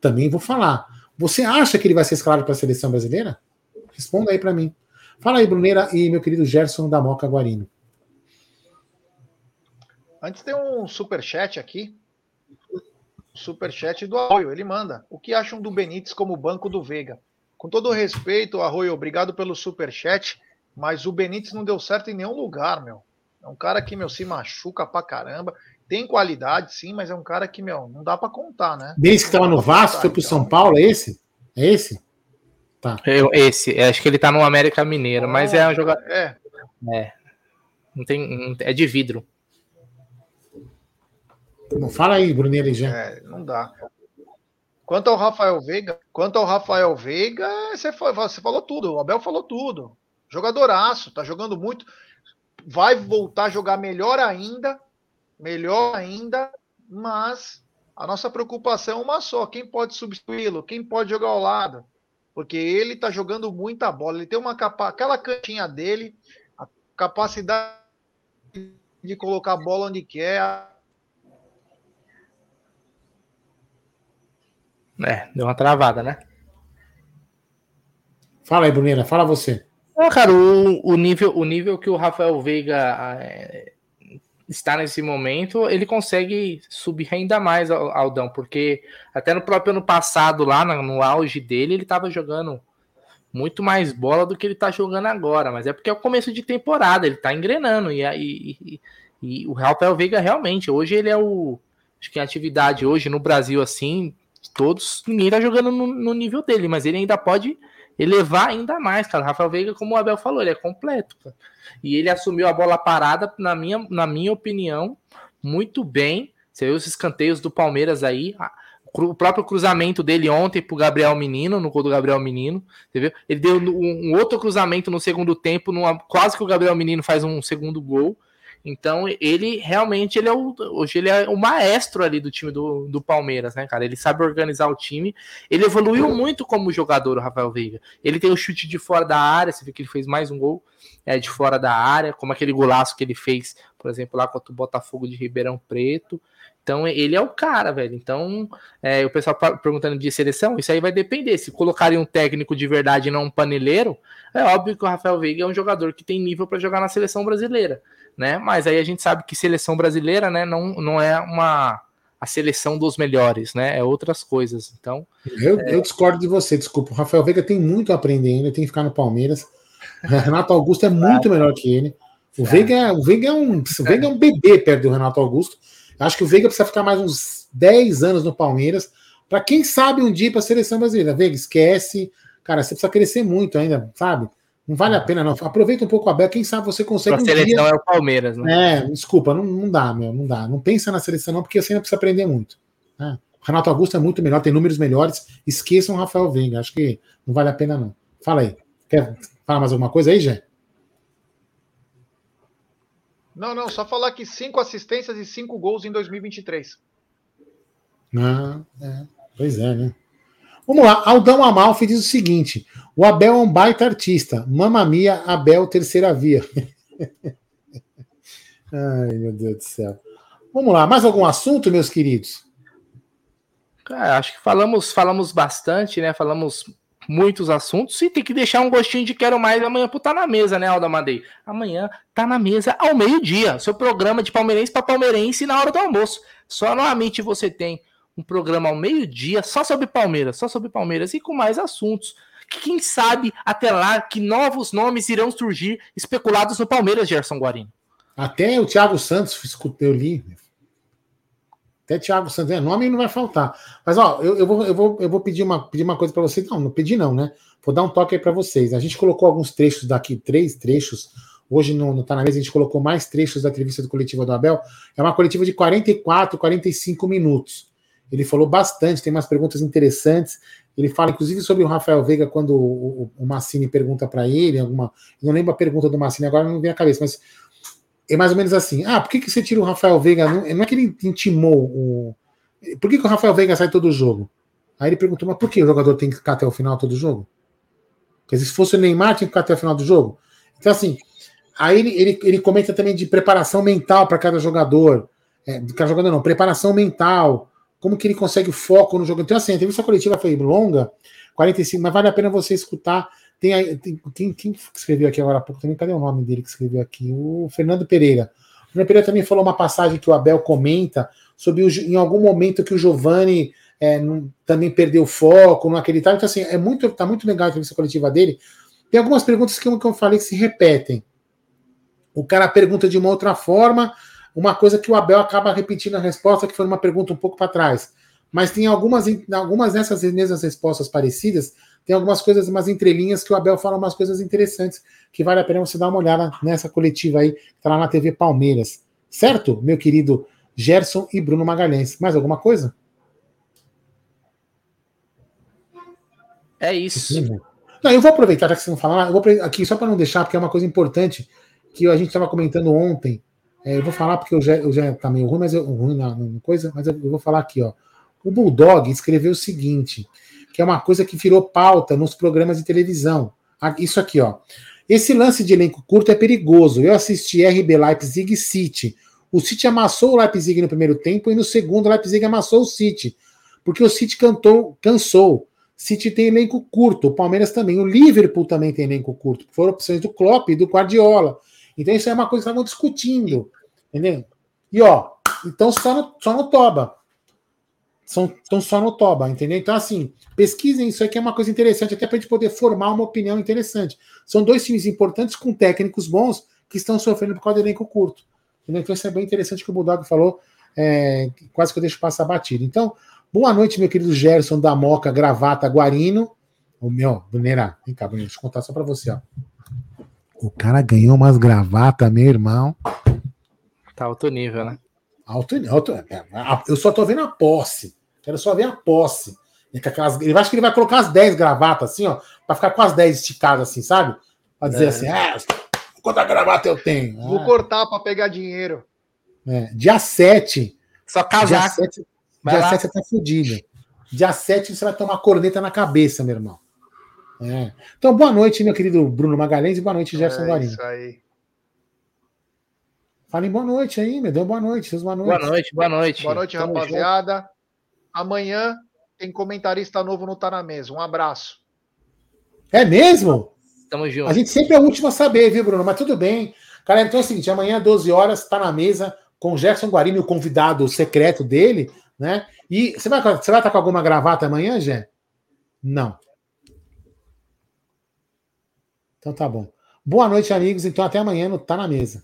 também vou falar. Você acha que ele vai ser escalado para a seleção brasileira? Responda aí para mim. Fala aí, Bruneira e meu querido Gerson da Moca Guarino. Antes tem um super chat aqui. Super chat do Arroio, ele manda. O que acham do Benítez como banco do Veiga? Com todo o respeito, Arroio, obrigado pelo super chat, mas o Benítez não deu certo em nenhum lugar, meu. É um cara que, meu, se machuca pra caramba. Tem qualidade, sim, mas é um cara que, meu, não dá para contar, né? Desde que tava no Vasco, foi pro São então. Paulo, é esse? É esse? Tá. Eu, esse, acho que ele tá no América Mineiro, mas é um jogador. É. É. Não tem, é de vidro. Não fala aí, Brunelli já. É, não dá. Quanto ao Rafael Veiga, quanto ao Rafael Veiga, você, você falou tudo, o Abel falou tudo. Jogadoraço, tá jogando muito. Vai voltar a jogar melhor ainda, melhor ainda, mas a nossa preocupação é uma só: quem pode substituí-lo, quem pode jogar ao lado. Porque ele tá jogando muita bola, ele tem uma capa, aquela cantinha dele, a capacidade de colocar a bola onde quer, É, deu uma travada, né? Fala aí, Brunina, fala você. Ah, cara, o, o, nível, o nível que o Rafael Veiga é, está nesse momento, ele consegue subir ainda mais, Aldão, porque até no próprio ano passado, lá no, no auge dele, ele estava jogando muito mais bola do que ele está jogando agora, mas é porque é o começo de temporada, ele está engrenando, e, e, e, e o Rafael Veiga realmente, hoje ele é o, acho que a atividade hoje no Brasil, assim, todos, ninguém tá jogando no, no, nível dele, mas ele ainda pode elevar ainda mais, cara. Rafael Veiga, como o Abel falou, ele é completo. Cara. E ele assumiu a bola parada, na minha, na minha opinião, muito bem. Você viu os escanteios do Palmeiras aí. o próprio cruzamento dele ontem pro Gabriel Menino, no gol do Gabriel Menino, entendeu? Ele deu um, outro cruzamento no segundo tempo, numa, quase que o Gabriel Menino faz um segundo gol. Então, ele realmente ele é o, hoje ele é o maestro ali do time do, do Palmeiras, né, cara? Ele sabe organizar o time. Ele evoluiu muito como jogador, o Rafael Veiga. Ele tem o chute de fora da área, você vê que ele fez mais um gol é, de fora da área, como aquele golaço que ele fez, por exemplo, lá contra o Botafogo de Ribeirão Preto. Então ele é o cara, velho. Então é, o pessoal perguntando de seleção, isso aí vai depender. Se colocarem um técnico de verdade e não um paneleiro, é óbvio que o Rafael Veiga é um jogador que tem nível para jogar na seleção brasileira, né? Mas aí a gente sabe que seleção brasileira, né, não, não é uma a seleção dos melhores, né? É outras coisas. Então eu, é... eu discordo de você, desculpa. O Rafael Veiga tem muito a aprender ainda, tem que ficar no Palmeiras. <laughs> Renato Augusto é muito melhor que ele. O Veiga, é, o Veiga, é um, o Veiga é um bebê perto do Renato Augusto. Acho que o Veiga precisa ficar mais uns 10 anos no Palmeiras, para quem sabe um dia para a seleção brasileira. Veiga, esquece. Cara, você precisa crescer muito ainda, sabe? Não vale a pena, não. Aproveita um pouco a Bel, quem sabe você consegue. A um seleção dia... é o Palmeiras, né? É, desculpa, não, não dá, meu, não dá. Não pensa na seleção, não, porque você ainda precisa aprender muito. Né? O Renato Augusto é muito melhor, tem números melhores. Esqueçam o Rafael Veiga, acho que não vale a pena, não. Fala aí. Quer falar mais alguma coisa aí, Jé? Não, não, só falar que cinco assistências e cinco gols em 2023. Ah, é. Pois é, né? Vamos lá, Aldão Amalfi diz o seguinte: o Abel é um baita artista. Mamma mia, Abel, terceira via. <laughs> Ai, meu Deus do céu. Vamos lá, mais algum assunto, meus queridos? Cara, acho que falamos, falamos bastante, né? Falamos muitos assuntos e tem que deixar um gostinho de quero mais amanhã pro Tá na Mesa, né, Alda Madei? Amanhã tá na mesa ao meio-dia. Seu programa de palmeirense para palmeirense na hora do almoço. Só normalmente você tem um programa ao meio-dia só sobre Palmeiras, só sobre Palmeiras e com mais assuntos. Quem sabe até lá que novos nomes irão surgir especulados no Palmeiras, Gerson Guarino. Até o Thiago Santos, eu li, até Thiago Santos, é, nome não vai faltar. Mas, ó, eu, eu, vou, eu, vou, eu vou pedir uma, pedir uma coisa para vocês. Não, não pedi, não, né? Vou dar um toque aí para vocês. A gente colocou alguns trechos daqui, três trechos. Hoje no, no Tá na Mesa a gente colocou mais trechos da entrevista do coletivo do Abel. É uma coletiva de 44, 45 minutos. Ele falou bastante, tem umas perguntas interessantes. Ele fala, inclusive, sobre o Rafael Veiga, quando o, o, o Massini pergunta para ele, alguma. Eu não lembro a pergunta do Massini, agora não vem a cabeça, mas é mais ou menos assim: ah, por que, que você tira o Rafael Veiga? Não, não é que ele intimou o. Por que, que o Rafael Veiga sai todo jogo? Aí ele perguntou, mas por que o jogador tem que ficar até o final todo jogo? Dizer, se fosse o Neymar, tinha que ficar até o final do jogo? Então, assim, aí ele, ele, ele comenta também de preparação mental para cada jogador. É, cada jogador não, preparação mental. Como que ele consegue foco no jogo. Então, assim, a entrevista coletiva foi longa, 45, mas vale a pena você escutar tem, tem quem, quem escreveu aqui agora há pouco também? Cadê o nome dele que escreveu aqui? O Fernando Pereira. O Fernando Pereira também falou uma passagem que o Abel comenta sobre o, em algum momento que o Giovani é, não, também perdeu foco, não acreditava. Então, assim, é muito, tá muito legal a entrevista coletiva dele. Tem algumas perguntas que eu, que eu falei que se repetem. O cara pergunta de uma outra forma, uma coisa que o Abel acaba repetindo a resposta, que foi uma pergunta um pouco para trás. Mas tem algumas, algumas dessas mesmas respostas parecidas tem algumas coisas, umas entrelinhas que o Abel fala umas coisas interessantes que vale a pena você dar uma olhada nessa coletiva aí, que tá lá na TV Palmeiras. Certo, meu querido Gerson e Bruno Magalhães. Mais alguma coisa? É isso. Não, eu vou aproveitar, já que vocês não falaram, eu vou aqui só para não deixar, porque é uma coisa importante que a gente estava comentando ontem. É, eu vou falar porque eu já, eu já tá meio ruim, mas eu, ruim na, na coisa, mas eu, eu vou falar aqui, ó. O Bulldog escreveu o seguinte: que é uma coisa que virou pauta nos programas de televisão. Isso aqui, ó. Esse lance de elenco curto é perigoso. Eu assisti RB Leipzig e City. O City amassou o Leipzig no primeiro tempo e no segundo o Leipzig amassou o City. Porque o City cantou, cansou. City tem elenco curto, o Palmeiras também. O Liverpool também tem elenco curto. Foram opções do Klopp e do Guardiola. Então isso é uma coisa que estavam discutindo. Entendeu? E ó, então só no, só no Toba são, estão só no Toba, entendeu? Então, assim, pesquisem isso aqui, é uma coisa interessante, até para a gente poder formar uma opinião interessante. São dois times importantes com técnicos bons que estão sofrendo por causa do elenco curto. Entendeu? Então, isso é bem interessante que o Bulldog falou, é, quase que eu deixo passar batido. Então, boa noite, meu querido Gerson da Moca, Gravata, Guarino. O meu, Bruneira, vem cá, Bruneira, deixa eu contar só para você, ó. O cara ganhou umas gravatas, meu irmão. Tá alto nível, né? Alto, alto, é, eu só tô vendo a posse. Quero só ver a posse. Aquelas, ele acha que ele vai colocar as 10 gravatas assim, ó, pra ficar com as 10 esticadas assim, sabe? Pra dizer é. assim, ah, quanta gravata eu tenho? Vou ah. cortar pra pegar dinheiro. É, dia 7. Só casar. Dia 7, dia 7 você tá fudido. Dia 7 você vai tomar corneta na cabeça, meu irmão. É. Então, boa noite, meu querido Bruno Magalhães, e boa noite, Gerson é Guarino. Isso aí. Falem boa noite aí, meu Deus, boa noite, boa noite. Boa noite, boa noite. Boa noite, rapaziada. Amanhã tem comentarista novo no Tá na Mesa. Um abraço. É mesmo? Tamo junto. A gente sempre é o último a saber, viu, Bruno? Mas tudo bem. Galera, então é o seguinte: amanhã, 12 horas, tá na mesa com o Gerson Guarino, o convidado secreto dele, né? E você vai, você vai estar com alguma gravata amanhã, Gé? Não. Então tá bom. Boa noite, amigos. Então até amanhã no Tá na Mesa.